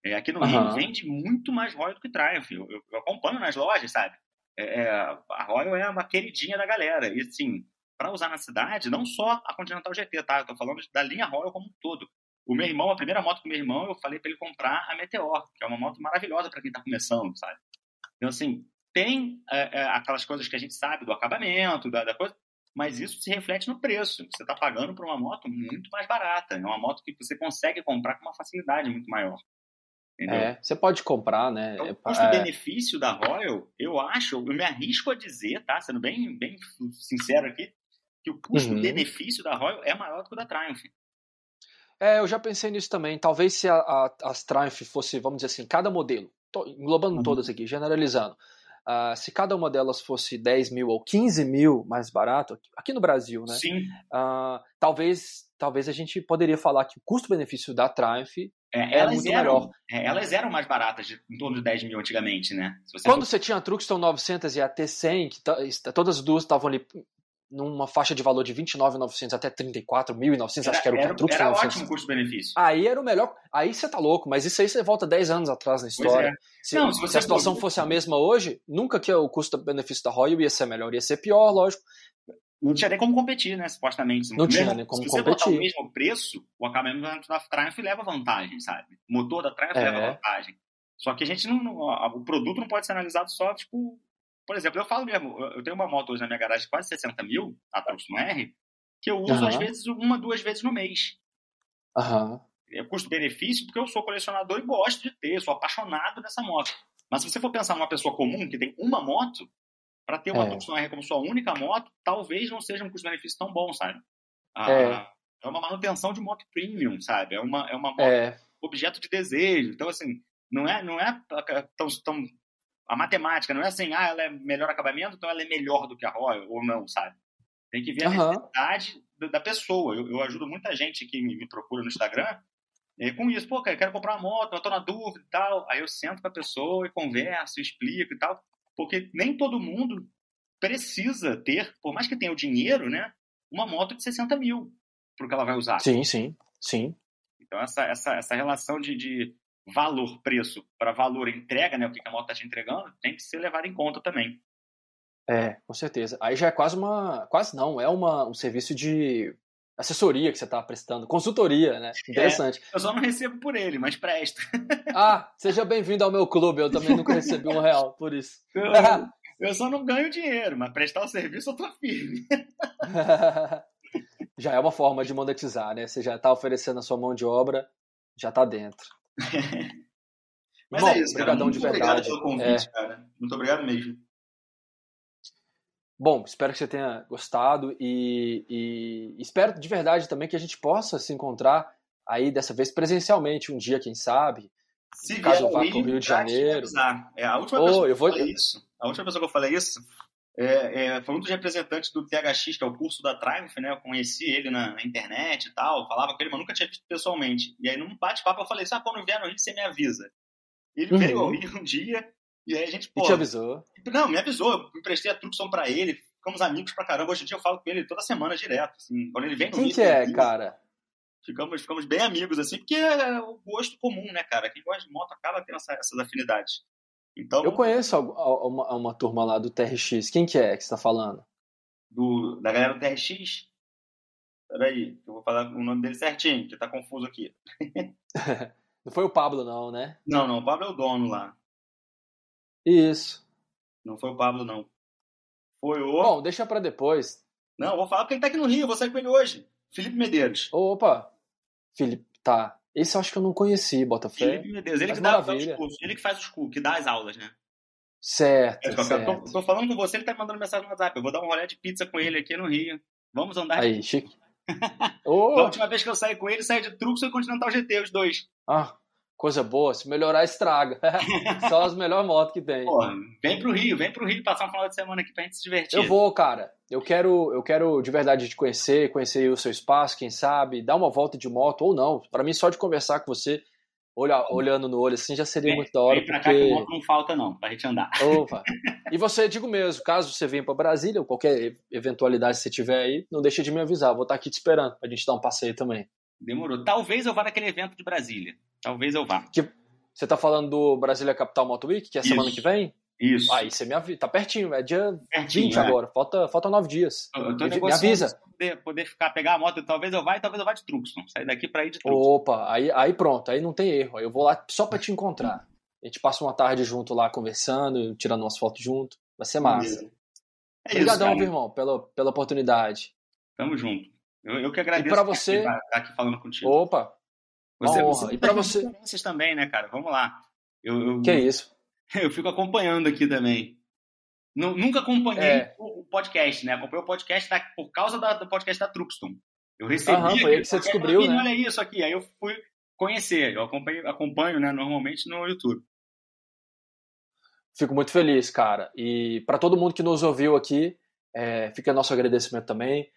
É, aqui no Rio vende muito mais Royal do que Triumph. Eu, eu, eu acompanho nas lojas, sabe? É, é, a Royal é uma queridinha da galera. E, assim, para usar na cidade, não só a Continental GT, tá? Eu tô falando da linha Royal como um todo. O meu irmão, a primeira moto do meu irmão, eu falei para ele comprar a Meteor, que é uma moto maravilhosa para quem está começando, sabe? Então, assim, tem é, é, aquelas coisas que a gente sabe do acabamento, da, da coisa, mas isso se reflete no preço. Você está pagando por uma moto muito mais barata. É uma moto que você consegue comprar com uma facilidade muito maior. É, você pode comprar, né? Então, o custo-benefício é... da Royal, eu acho, eu me arrisco a dizer, tá? Sendo bem, bem sincero aqui, que o custo-benefício uhum. da Royal é maior do que o da Triumph. É, eu já pensei nisso também. Talvez se a, a, as Triumph fosse, vamos dizer assim, cada modelo, to, englobando uhum. todas aqui, generalizando, uh, se cada uma delas fosse 10 mil ou 15 mil mais barato, aqui no Brasil, né? Sim. Uh, talvez, talvez a gente poderia falar que o custo-benefício da Triumph é, elas, muito eram. É, elas eram mais baratas, de, em torno de 10 mil antigamente, né? Você Quando for... você tinha a Truxton 900 e a T100, que todas as duas estavam ali numa faixa de valor de 29.900 até 34.900, acho que era o Truxton. Era, era ótimo custo-benefício. Aí era o melhor. Aí você tá louco, mas isso aí você volta 10 anos atrás na história. É. Se, Não, se, se a situação for... fosse a mesma hoje, nunca que o custo-benefício da Royal ia ser melhor, ia ser pior, lógico. Não tinha nem como competir, né, supostamente. Não tinha nem como se competir. Se você botar o mesmo preço, o acabamento da Triumph leva vantagem, sabe? O motor da Triumph é. leva vantagem. Só que a gente não, o produto não pode ser analisado só, tipo, por exemplo, eu falo mesmo, eu tenho uma moto hoje na minha garagem de quase 60 mil, a Tucson R, que eu uso uhum. às vezes uma, duas vezes no mês. Uhum. É custo-benefício porque eu sou colecionador e gosto de ter, sou apaixonado dessa moto. Mas se você for pensar numa pessoa comum que tem uma moto, para ter uma é. Tucson R como sua única moto, talvez não seja um custo-benefício tão bom, sabe? Ah, é. é uma manutenção de moto premium, sabe? É uma, é uma moto é. objeto de desejo. Então, assim, não é, não é tão, tão a matemática, não é assim, ah, ela é melhor acabamento, então ela é melhor do que a Royal, ou não, sabe? Tem que ver a uhum. necessidade da pessoa. Eu, eu, ajudo muita gente que me, me procura no Instagram é, com isso. Pô, cara, eu quero comprar uma moto, eu tô na dúvida e tal. Aí eu sento com a pessoa e converso, explico e tal. Porque nem todo mundo precisa ter, por mais que tenha o dinheiro, né, uma moto de 60 mil para o que ela vai usar. Sim, sim, sim. Então, essa, essa, essa relação de, de valor-preço para valor-entrega, né, o que a moto está te entregando, tem que ser levado em conta também. É, com certeza. Aí já é quase uma. Quase não, é uma, um serviço de assessoria que você está prestando, consultoria, né? É, Interessante. É, eu só não recebo por ele, mas presto. Ah, seja bem-vindo ao meu clube, eu também nunca recebi um real por isso. Eu, eu só não ganho dinheiro, mas prestar o serviço eu tô firme. já é uma forma de monetizar, né? Você já está oferecendo a sua mão de obra, já está dentro. mas Bom, é isso, cara. Muito de verdade. obrigado pelo convite, é. cara. Muito obrigado mesmo. Bom, espero que você tenha gostado e, e, espero de verdade também que a gente possa se encontrar aí dessa vez presencialmente um dia, quem sabe. Se caso eu vá para o Rio de Janeiro. É, a última oh, pessoa que eu vou... falei isso, a última pessoa que eu falei isso é, é, foi um dos representantes do THX, que é o curso da Triumph, né? Eu conheci ele na, na, internet e tal, falava com ele, mas nunca tinha visto pessoalmente. E aí, num bate-papo, eu falei assim: ah, quando vier no Rio, você me avisa. Ele uhum. veio ao Rio um dia e aí a gente, pô. E te avisou? Não, me avisou. Eu emprestei a Truxon pra ele. Ficamos amigos pra caramba. Hoje em dia eu falo com ele toda semana direto. Assim, quando ele vem no Quem que é, cara? Ficamos, ficamos bem amigos, assim, porque é o gosto comum, né, cara? Quem gosta de moto acaba tendo essa, essas afinidades. Então, eu conheço uma, uma, turma lá do TRX. Quem que é que você tá falando? Do, da galera do TRX? Peraí, eu vou falar o nome dele certinho, que tá confuso aqui. não foi o Pablo, não, né? Não, não, o Pablo é o dono lá. Isso. Não foi o Pablo, não. Foi o. Bom, deixa para depois. Não, vou falar porque ele tá aqui no Rio, vou sair com ele hoje. Felipe Medeiros. Opa! Felipe, tá. Esse eu acho que eu não conheci, Botafé. Felipe Medeiros, ele que dá os cursos, ele que faz os cursos, que dá as aulas, né? Certo. É, certo. Tô, tô, falando com você, ele tá me mandando mensagem no WhatsApp. Eu vou dar um rolê de pizza com ele aqui no Rio. Vamos andar. Aí, chique. oh. A última vez que eu saí com ele, saí de Truxo e Continental GT, os dois. Ah, coisa boa, se melhorar, estraga. Só as melhores motos que tem. Pô, vem pro Rio, vem pro Rio passar um final de semana aqui pra gente se divertir. Eu vou, cara. Eu quero, eu quero de verdade te conhecer, conhecer o seu espaço, quem sabe, dar uma volta de moto ou não. Para mim, só de conversar com você, olha, olhando no olho assim, já seria vem, muito da hora. Vem pra porque... cá que moto não falta, não, pra gente andar. Opa. E você, digo mesmo, caso você venha para Brasília, ou qualquer eventualidade que você tiver aí, não deixe de me avisar. Vou estar aqui te esperando pra gente dar um passeio também. Demorou. Talvez eu vá naquele evento de Brasília. Talvez eu vá. Que, você tá falando do Brasília Capital Moto Week, que é Isso. semana que vem? Isso. Aí você me avisa. Tá pertinho, é dia pertinho, 20 é. agora. Falta, falta nove dias. Eu tô me, me avisa. Poder, poder ficar, pegar a moto, talvez eu vá e talvez eu vá de Truxton. Sair daqui pra ir de Truxton. Opa, aí, aí pronto, aí não tem erro. Eu vou lá só pra te encontrar. A gente passa uma tarde junto lá conversando, tirando umas fotos junto. Vai ser massa. É Obrigadão, meu irmão, pela, pela oportunidade. Tamo junto. Eu, eu que agradeço pra você... estar aqui falando contigo. Opa, você, você e para você também, né, cara? Vamos lá. Eu, eu, que é isso? Eu fico acompanhando aqui também. Nunca acompanhei é. o podcast, né? Acompanhei o podcast da, por causa da, do podcast da Truxton. Eu recebi. Aham, foi aí que você descobriu, né? Olha isso aqui. Aí eu fui conhecer. Eu acompanho, acompanho né, normalmente no YouTube. Fico muito feliz, cara. E para todo mundo que nos ouviu aqui, é, fica nosso agradecimento também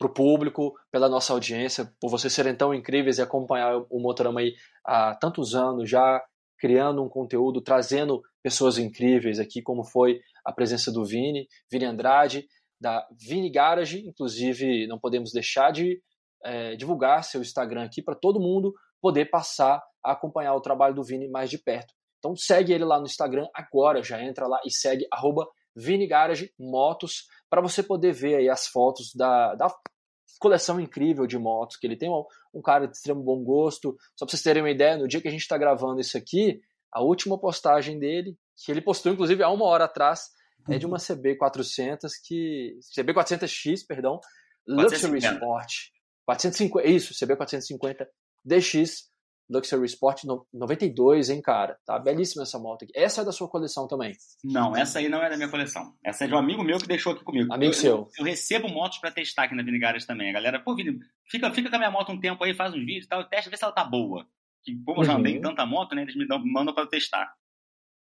para o público, pela nossa audiência, por vocês serem tão incríveis e acompanhar o Motorama aí há tantos anos já, criando um conteúdo, trazendo pessoas incríveis aqui, como foi a presença do Vini, Vini Andrade, da Vini Garage, inclusive não podemos deixar de é, divulgar seu Instagram aqui para todo mundo poder passar a acompanhar o trabalho do Vini mais de perto. Então segue ele lá no Instagram agora, já entra lá e segue arroba Vini Garage Motos para você poder ver aí as fotos da, da coleção incrível de motos que ele tem. Um, um cara de extremo bom gosto. Só para vocês terem uma ideia, no dia que a gente está gravando isso aqui, a última postagem dele, que ele postou inclusive há uma hora atrás, é de uma CB400 que CB400X, perdão, 450. Luxury Sport. 450, isso, CB450 DX Luxury Sport 92, hein, cara? Tá belíssima essa moto aqui. Essa é da sua coleção também? Não, essa aí não é da minha coleção. Essa é de um amigo meu que deixou aqui comigo. Amigo eu, seu. Eu, eu, recebo motos para testar aqui na Vinigaras também. A galera, pô, Vini, fica, fica com a minha moto um tempo aí, faz uns vídeos e tal, testa, vê se ela tá boa. Que, como eu já andei em uhum. tanta moto, né, eles me dão, mandam para testar.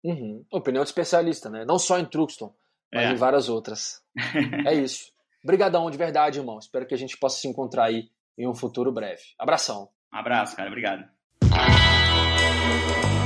Uhum. Opinião de especialista, né? Não só em Truxton, mas é. em várias outras. é isso. Obrigadão de verdade, irmão. Espero que a gente possa se encontrar aí em um futuro breve. Abração. Um abraço, cara. Obrigado. thank you